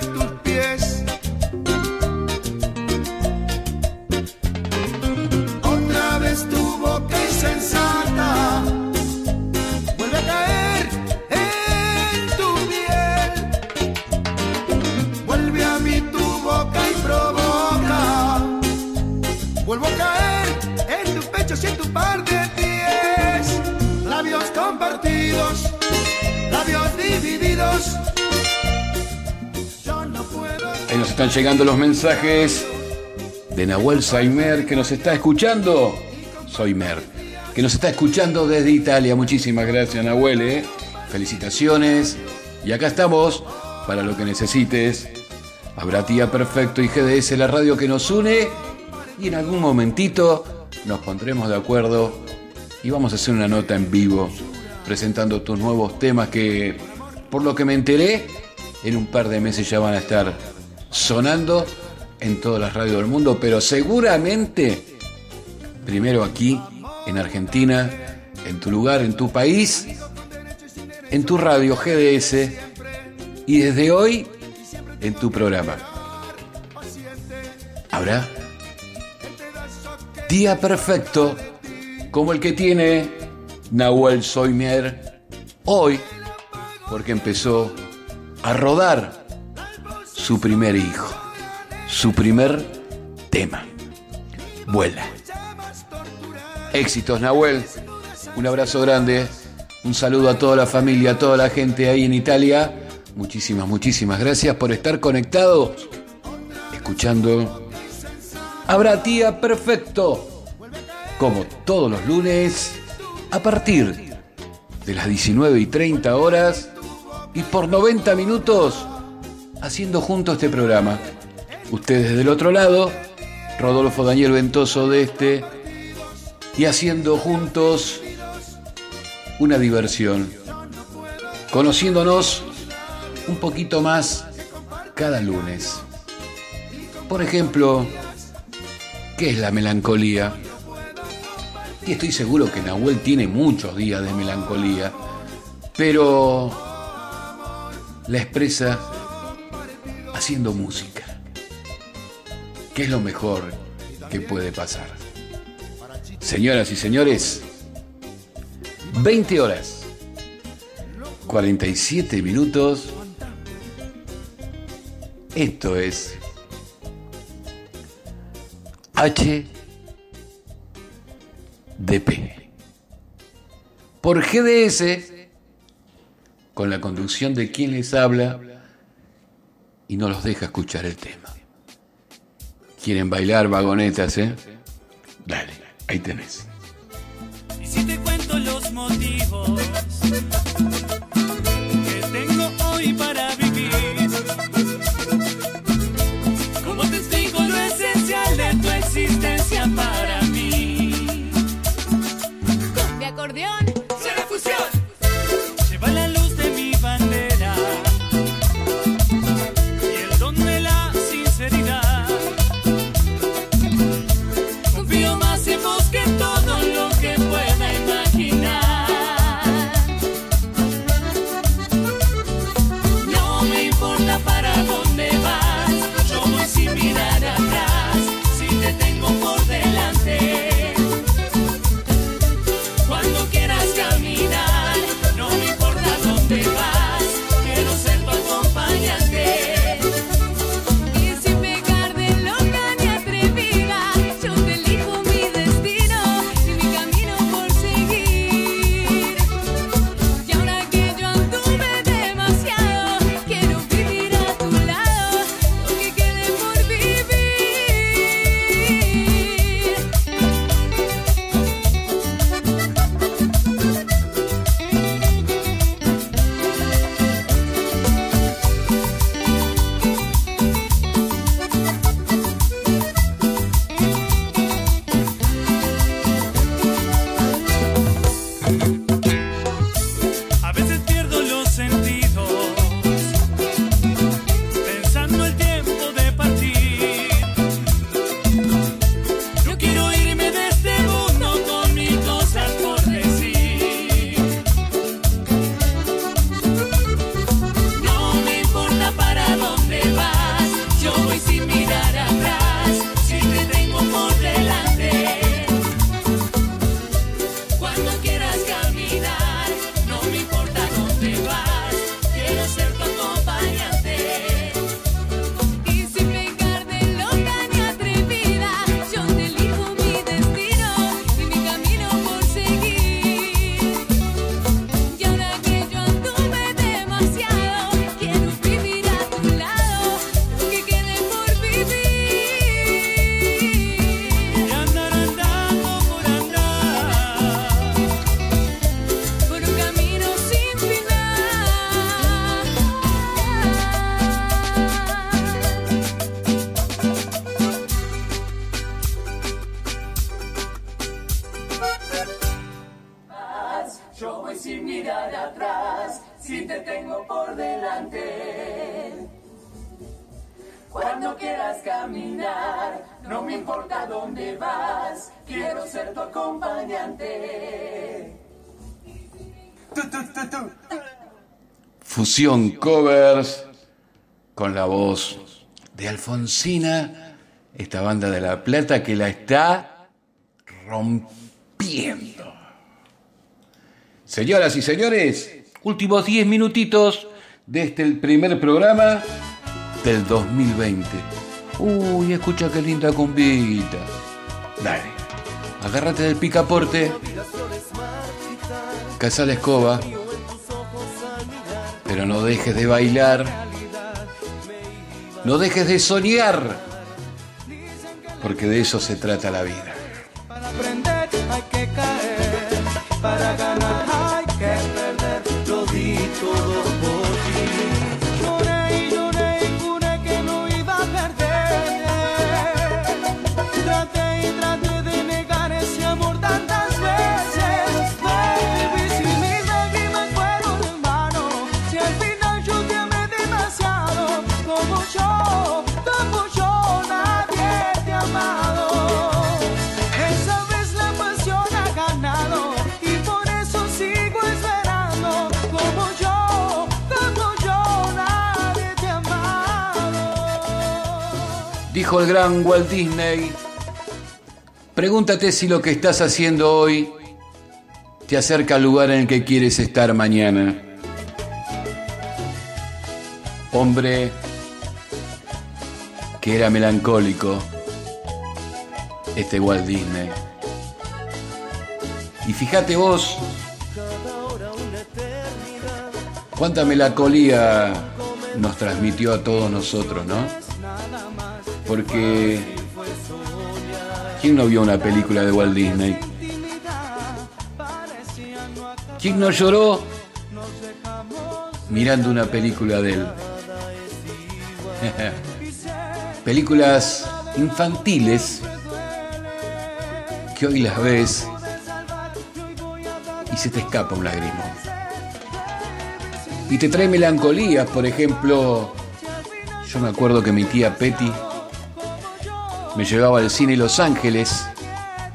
están llegando los mensajes de Nahuel Saimer que nos está escuchando. Soimer, que nos está escuchando desde Italia. Muchísimas gracias, Nahuel. ¿eh? Felicitaciones. Y acá estamos para lo que necesites. Habrá Tía Perfecto y GDS, la radio que nos une. Y en algún momentito nos pondremos de acuerdo y vamos a hacer una nota en vivo presentando tus nuevos temas que, por lo que me enteré, en un par de meses ya van a estar sonando en todas las radios del mundo, pero seguramente primero aquí, en Argentina, en tu lugar, en tu país, en tu radio GDS y desde hoy en tu programa. Habrá día perfecto como el que tiene Nahuel Soimier hoy, porque empezó a rodar su primer hijo, su primer tema. Vuela. Éxitos, Nahuel. Un abrazo grande. Un saludo a toda la familia, a toda la gente ahí en Italia. Muchísimas, muchísimas gracias por estar conectados, escuchando Habrá Tía Perfecto, como todos los lunes, a partir de las 19 y 30 horas y por 90 minutos, haciendo juntos este programa. Ustedes del otro lado, Rodolfo Daniel Ventoso de este, y haciendo juntos una diversión, conociéndonos un poquito más cada lunes. Por ejemplo, ¿qué es la melancolía? Y estoy seguro que Nahuel tiene muchos días de melancolía, pero la expresa haciendo música, que es lo mejor que puede pasar. Señoras y señores, 20 horas, 47 minutos. Esto es HDP. Por GDS, con la conducción de quien les habla y no los deja escuchar el tema. ¿Quieren bailar vagonetas, eh? Dale, ahí tenés. Y si te cuento los motivos no me importa dónde vas, quiero ser tu acompañante. Fusión covers con la voz de Alfonsina, esta banda de La Plata que la está rompiendo. Señoras y señores, últimos 10 minutitos de este el primer programa del 2020. Uy, escucha qué linda cumbita. Dale, agárrate del picaporte, caza la escoba, pero no dejes de bailar, no dejes de soñar, porque de eso se trata la vida. Dijo el gran Walt Disney, pregúntate si lo que estás haciendo hoy te acerca al lugar en el que quieres estar mañana. Hombre que era melancólico, este Walt Disney. Y fíjate vos, cuánta melancolía nos transmitió a todos nosotros, ¿no? Porque ¿quién no vio una película de Walt Disney? ¿Quién no lloró mirando una película de él? Películas infantiles que hoy las ves y se te escapa un lagrimón. Y te trae melancolías, por ejemplo, yo me acuerdo que mi tía Petty me llevaba al cine Los Ángeles,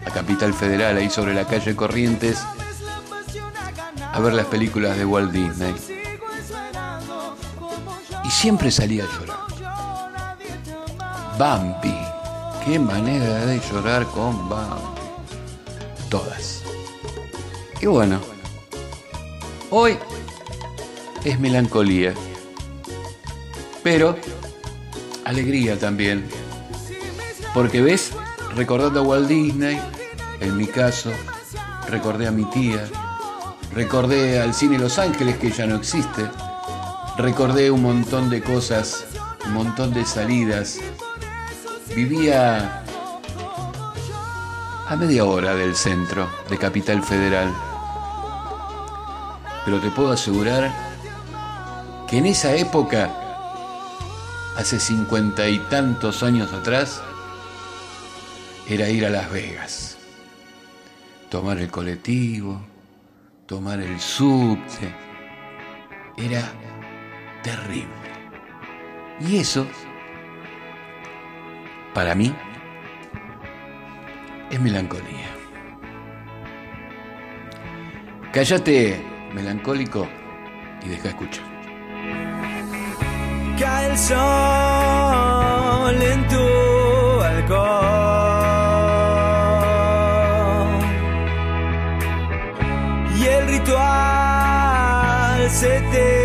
la capital federal, ahí sobre la calle Corrientes, a ver las películas de Walt Disney. Y siempre salía a llorar. Bambi, qué manera de llorar con Bambi. Todas. Y bueno, hoy es melancolía, pero alegría también. Porque ves, recordando a Walt Disney, en mi caso, recordé a mi tía, recordé al cine Los Ángeles que ya no existe, recordé un montón de cosas, un montón de salidas. Vivía a media hora del centro de Capital Federal. Pero te puedo asegurar que en esa época, hace cincuenta y tantos años atrás, era ir a Las Vegas, tomar el colectivo, tomar el subte. Era terrible. Y eso, para mí, es melancolía. Cállate, melancólico, y deja escuchar. Cae el sol en tu ritual se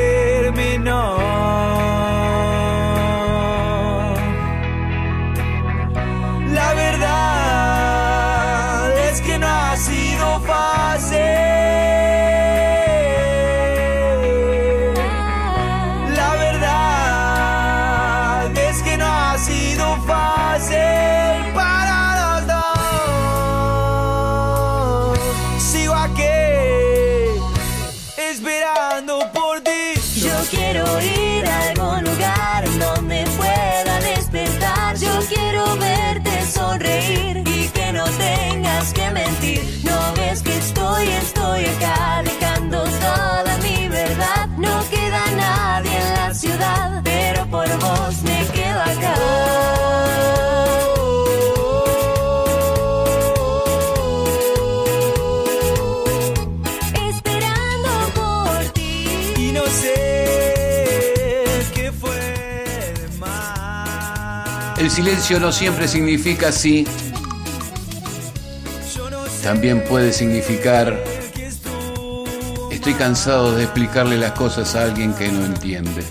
El silencio no siempre significa sí. También puede significar estoy cansado de explicarle las cosas a alguien que no entiende.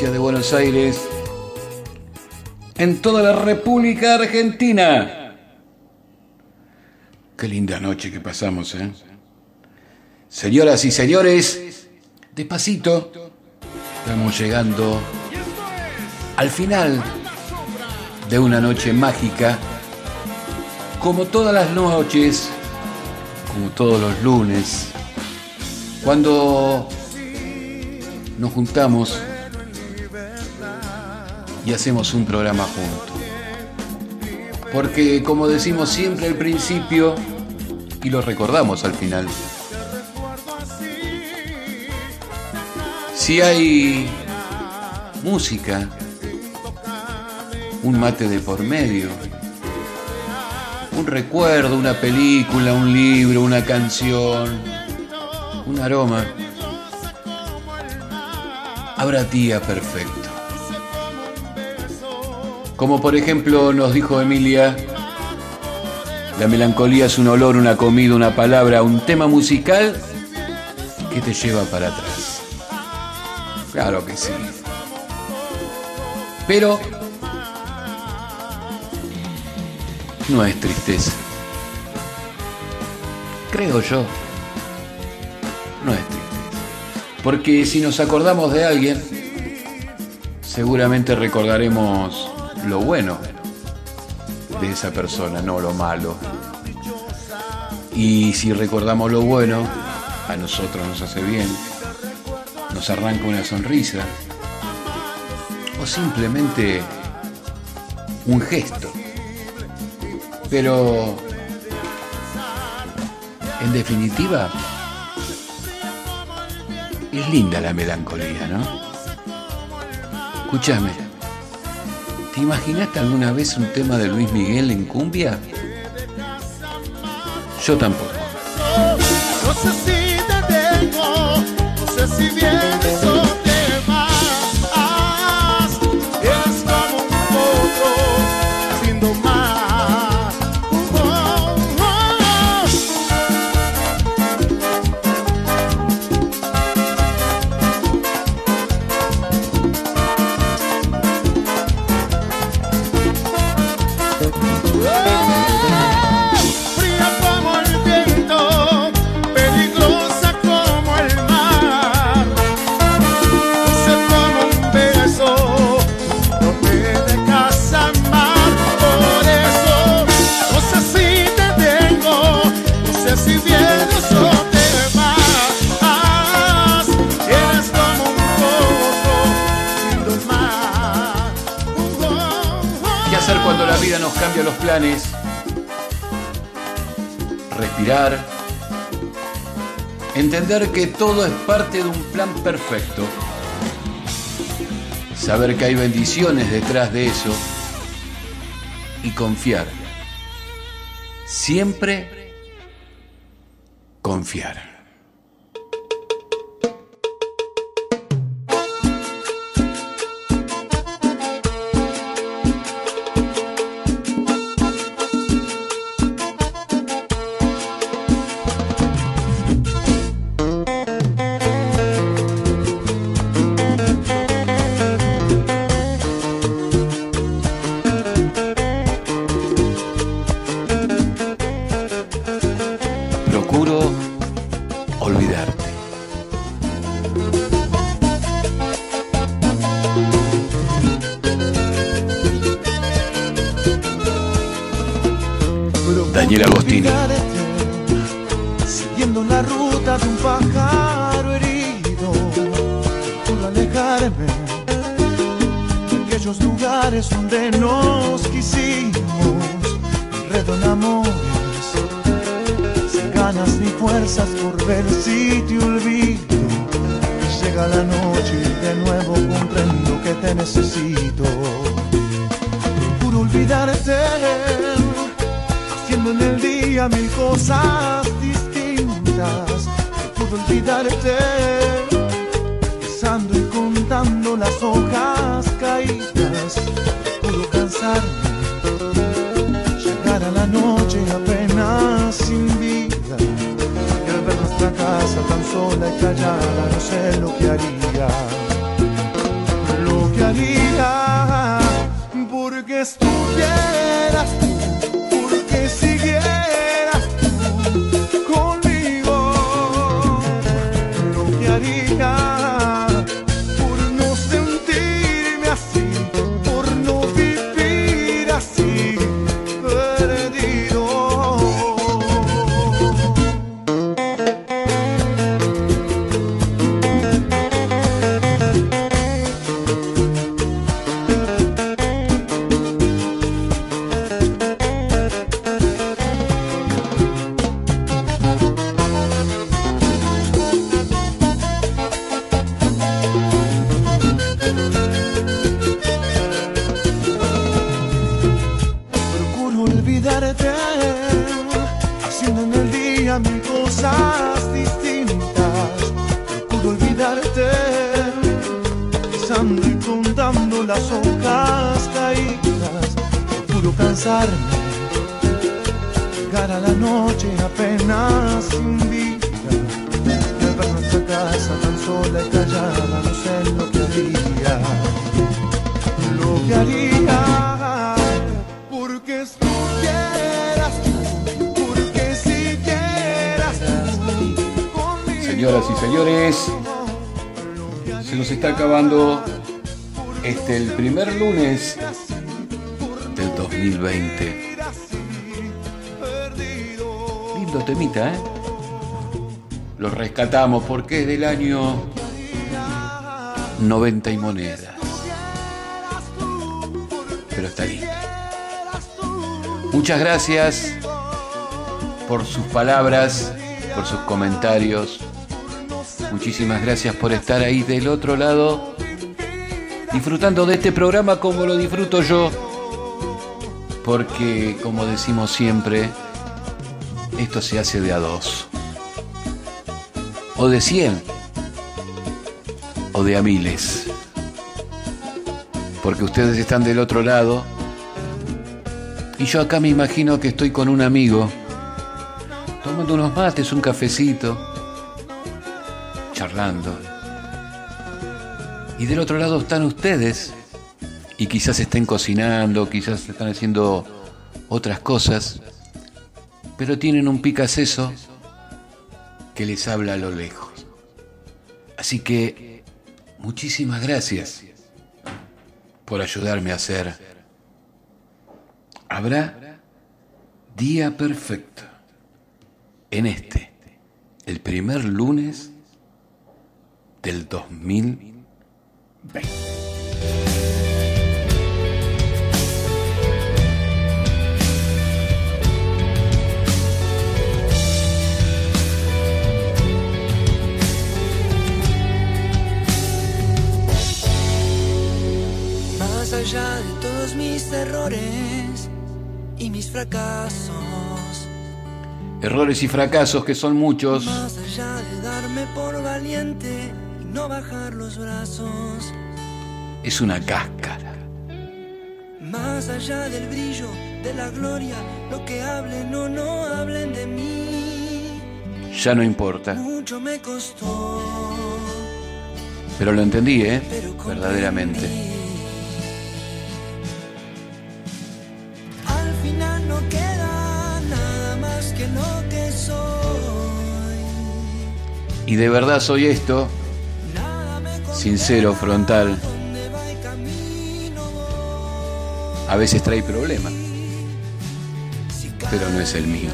De Buenos Aires, en toda la República Argentina. Qué linda noche que pasamos, ¿eh? Señoras y señores, despacito, estamos llegando al final de una noche mágica, como todas las noches, como todos los lunes, cuando nos juntamos y hacemos un programa juntos. Porque como decimos siempre al principio, y lo recordamos al final, si hay música, un mate de por medio, un recuerdo, una película, un libro, una canción, un aroma, habrá día perfecto. Como por ejemplo nos dijo Emilia, la melancolía es un olor, una comida, una palabra, un tema musical que te lleva para atrás. Claro que sí. Pero no es tristeza. Creo yo. No es tristeza. Porque si nos acordamos de alguien, seguramente recordaremos lo bueno de esa persona, no lo malo. Y si recordamos lo bueno, a nosotros nos hace bien, nos arranca una sonrisa o simplemente un gesto. Pero, en definitiva, es linda la melancolía, ¿no? Escúchame, ¿te imaginaste alguna vez un tema de Luis Miguel en cumbia? Yo tampoco. No sé si te tengo, no sé si cuando la vida nos cambia los planes? Respirar. Entender que todo es parte de un plan perfecto. Saber que hay bendiciones detrás de eso. Y confiar. Siempre confiar. Y contando las hojas caídas. Procuro cansarme, llegar a la noche apenas. Y al ver nuestra casa tan sola y callada, no sé lo que haría. Lo que haría porque estuvieras porque siguieras tú Señoras y señores, se nos está acabando este el primer lunes del 2020. Lindo temita, ¿eh? Lo rescatamos porque es del año 90 y monedas. Pero está lindo. Muchas gracias por sus palabras, por sus comentarios. Muchísimas gracias por estar ahí del otro lado, disfrutando de este programa como lo disfruto yo. Porque, como decimos siempre, esto se hace de a dos. O de cien. O de a miles. Porque ustedes están del otro lado. Y yo acá me imagino que estoy con un amigo. Tomando unos mates, un cafecito. Y del otro lado están ustedes. Y quizás estén cocinando, quizás están haciendo otras cosas. Pero tienen un picaceso que les habla a lo lejos. Así que muchísimas gracias por ayudarme a hacer. Habrá día perfecto en este, el primer lunes del 2020. Más allá de todos mis errores y mis fracasos, Errores y fracasos que son muchos. más allá de darme por valiente no bajar los brazos, Es una cáscara. más allá del brillo de la gloria, lo que hablen o no hablen de mí, Ya no importa. mucho me costó. Pero lo entendí, ¿eh? Verdaderamente. Al final no queda nada más que lo que soy. Y de verdad soy esto. Sincero, frontal. A veces trae problemas. pero no es el mío.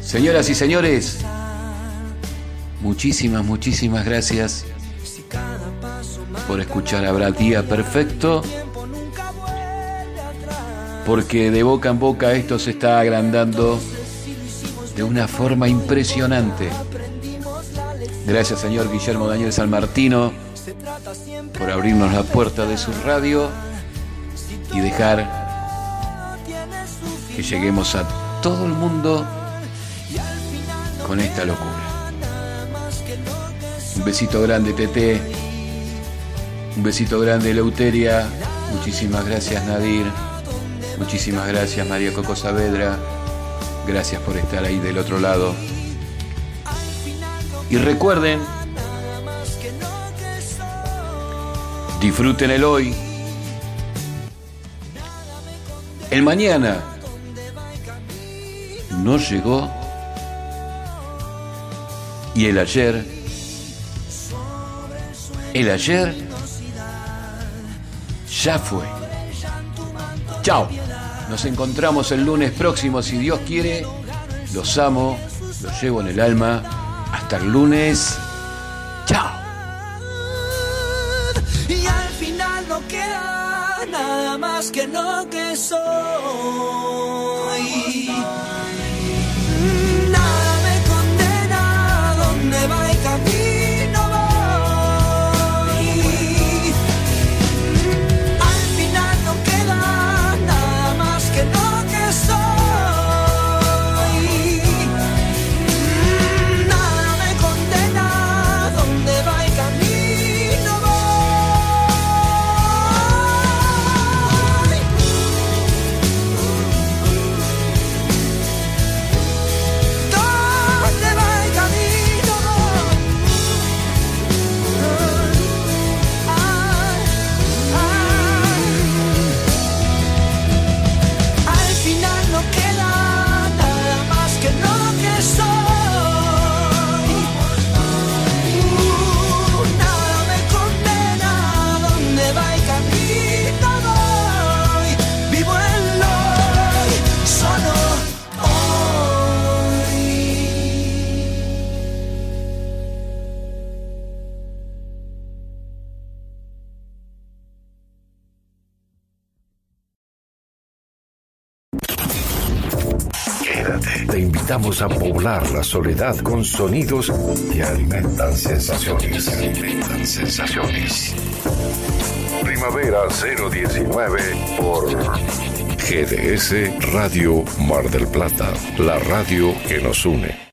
Señoras y señores, muchísimas, muchísimas gracias por escuchar Habrá Día Perfecto, porque de boca en boca esto se está agrandando de una forma impresionante. Gracias, señor Guillermo Daniel San Martino, por abrirnos la puerta de su radio y dejar que lleguemos a todo el mundo con esta locura. Un besito grande, Tete. Un besito grande, Leuteria. Muchísimas gracias, Nadir. Muchísimas gracias, María Coco Saavedra. Gracias por estar ahí del otro lado. Y recuerden, disfruten el hoy. El mañana no llegó y el ayer, el ayer ya fue. Chao. Nos encontramos el lunes próximo, si Dios quiere. Los amo, los llevo en el alma. Hasta el lunes. Chao. Y al final no queda nada más que lo que soy. Invitamos a poblar la soledad con sonidos que alimentan sensaciones. Alimentan sensaciones. Primavera 019 por GDS Radio Mar del Plata, la radio que nos une.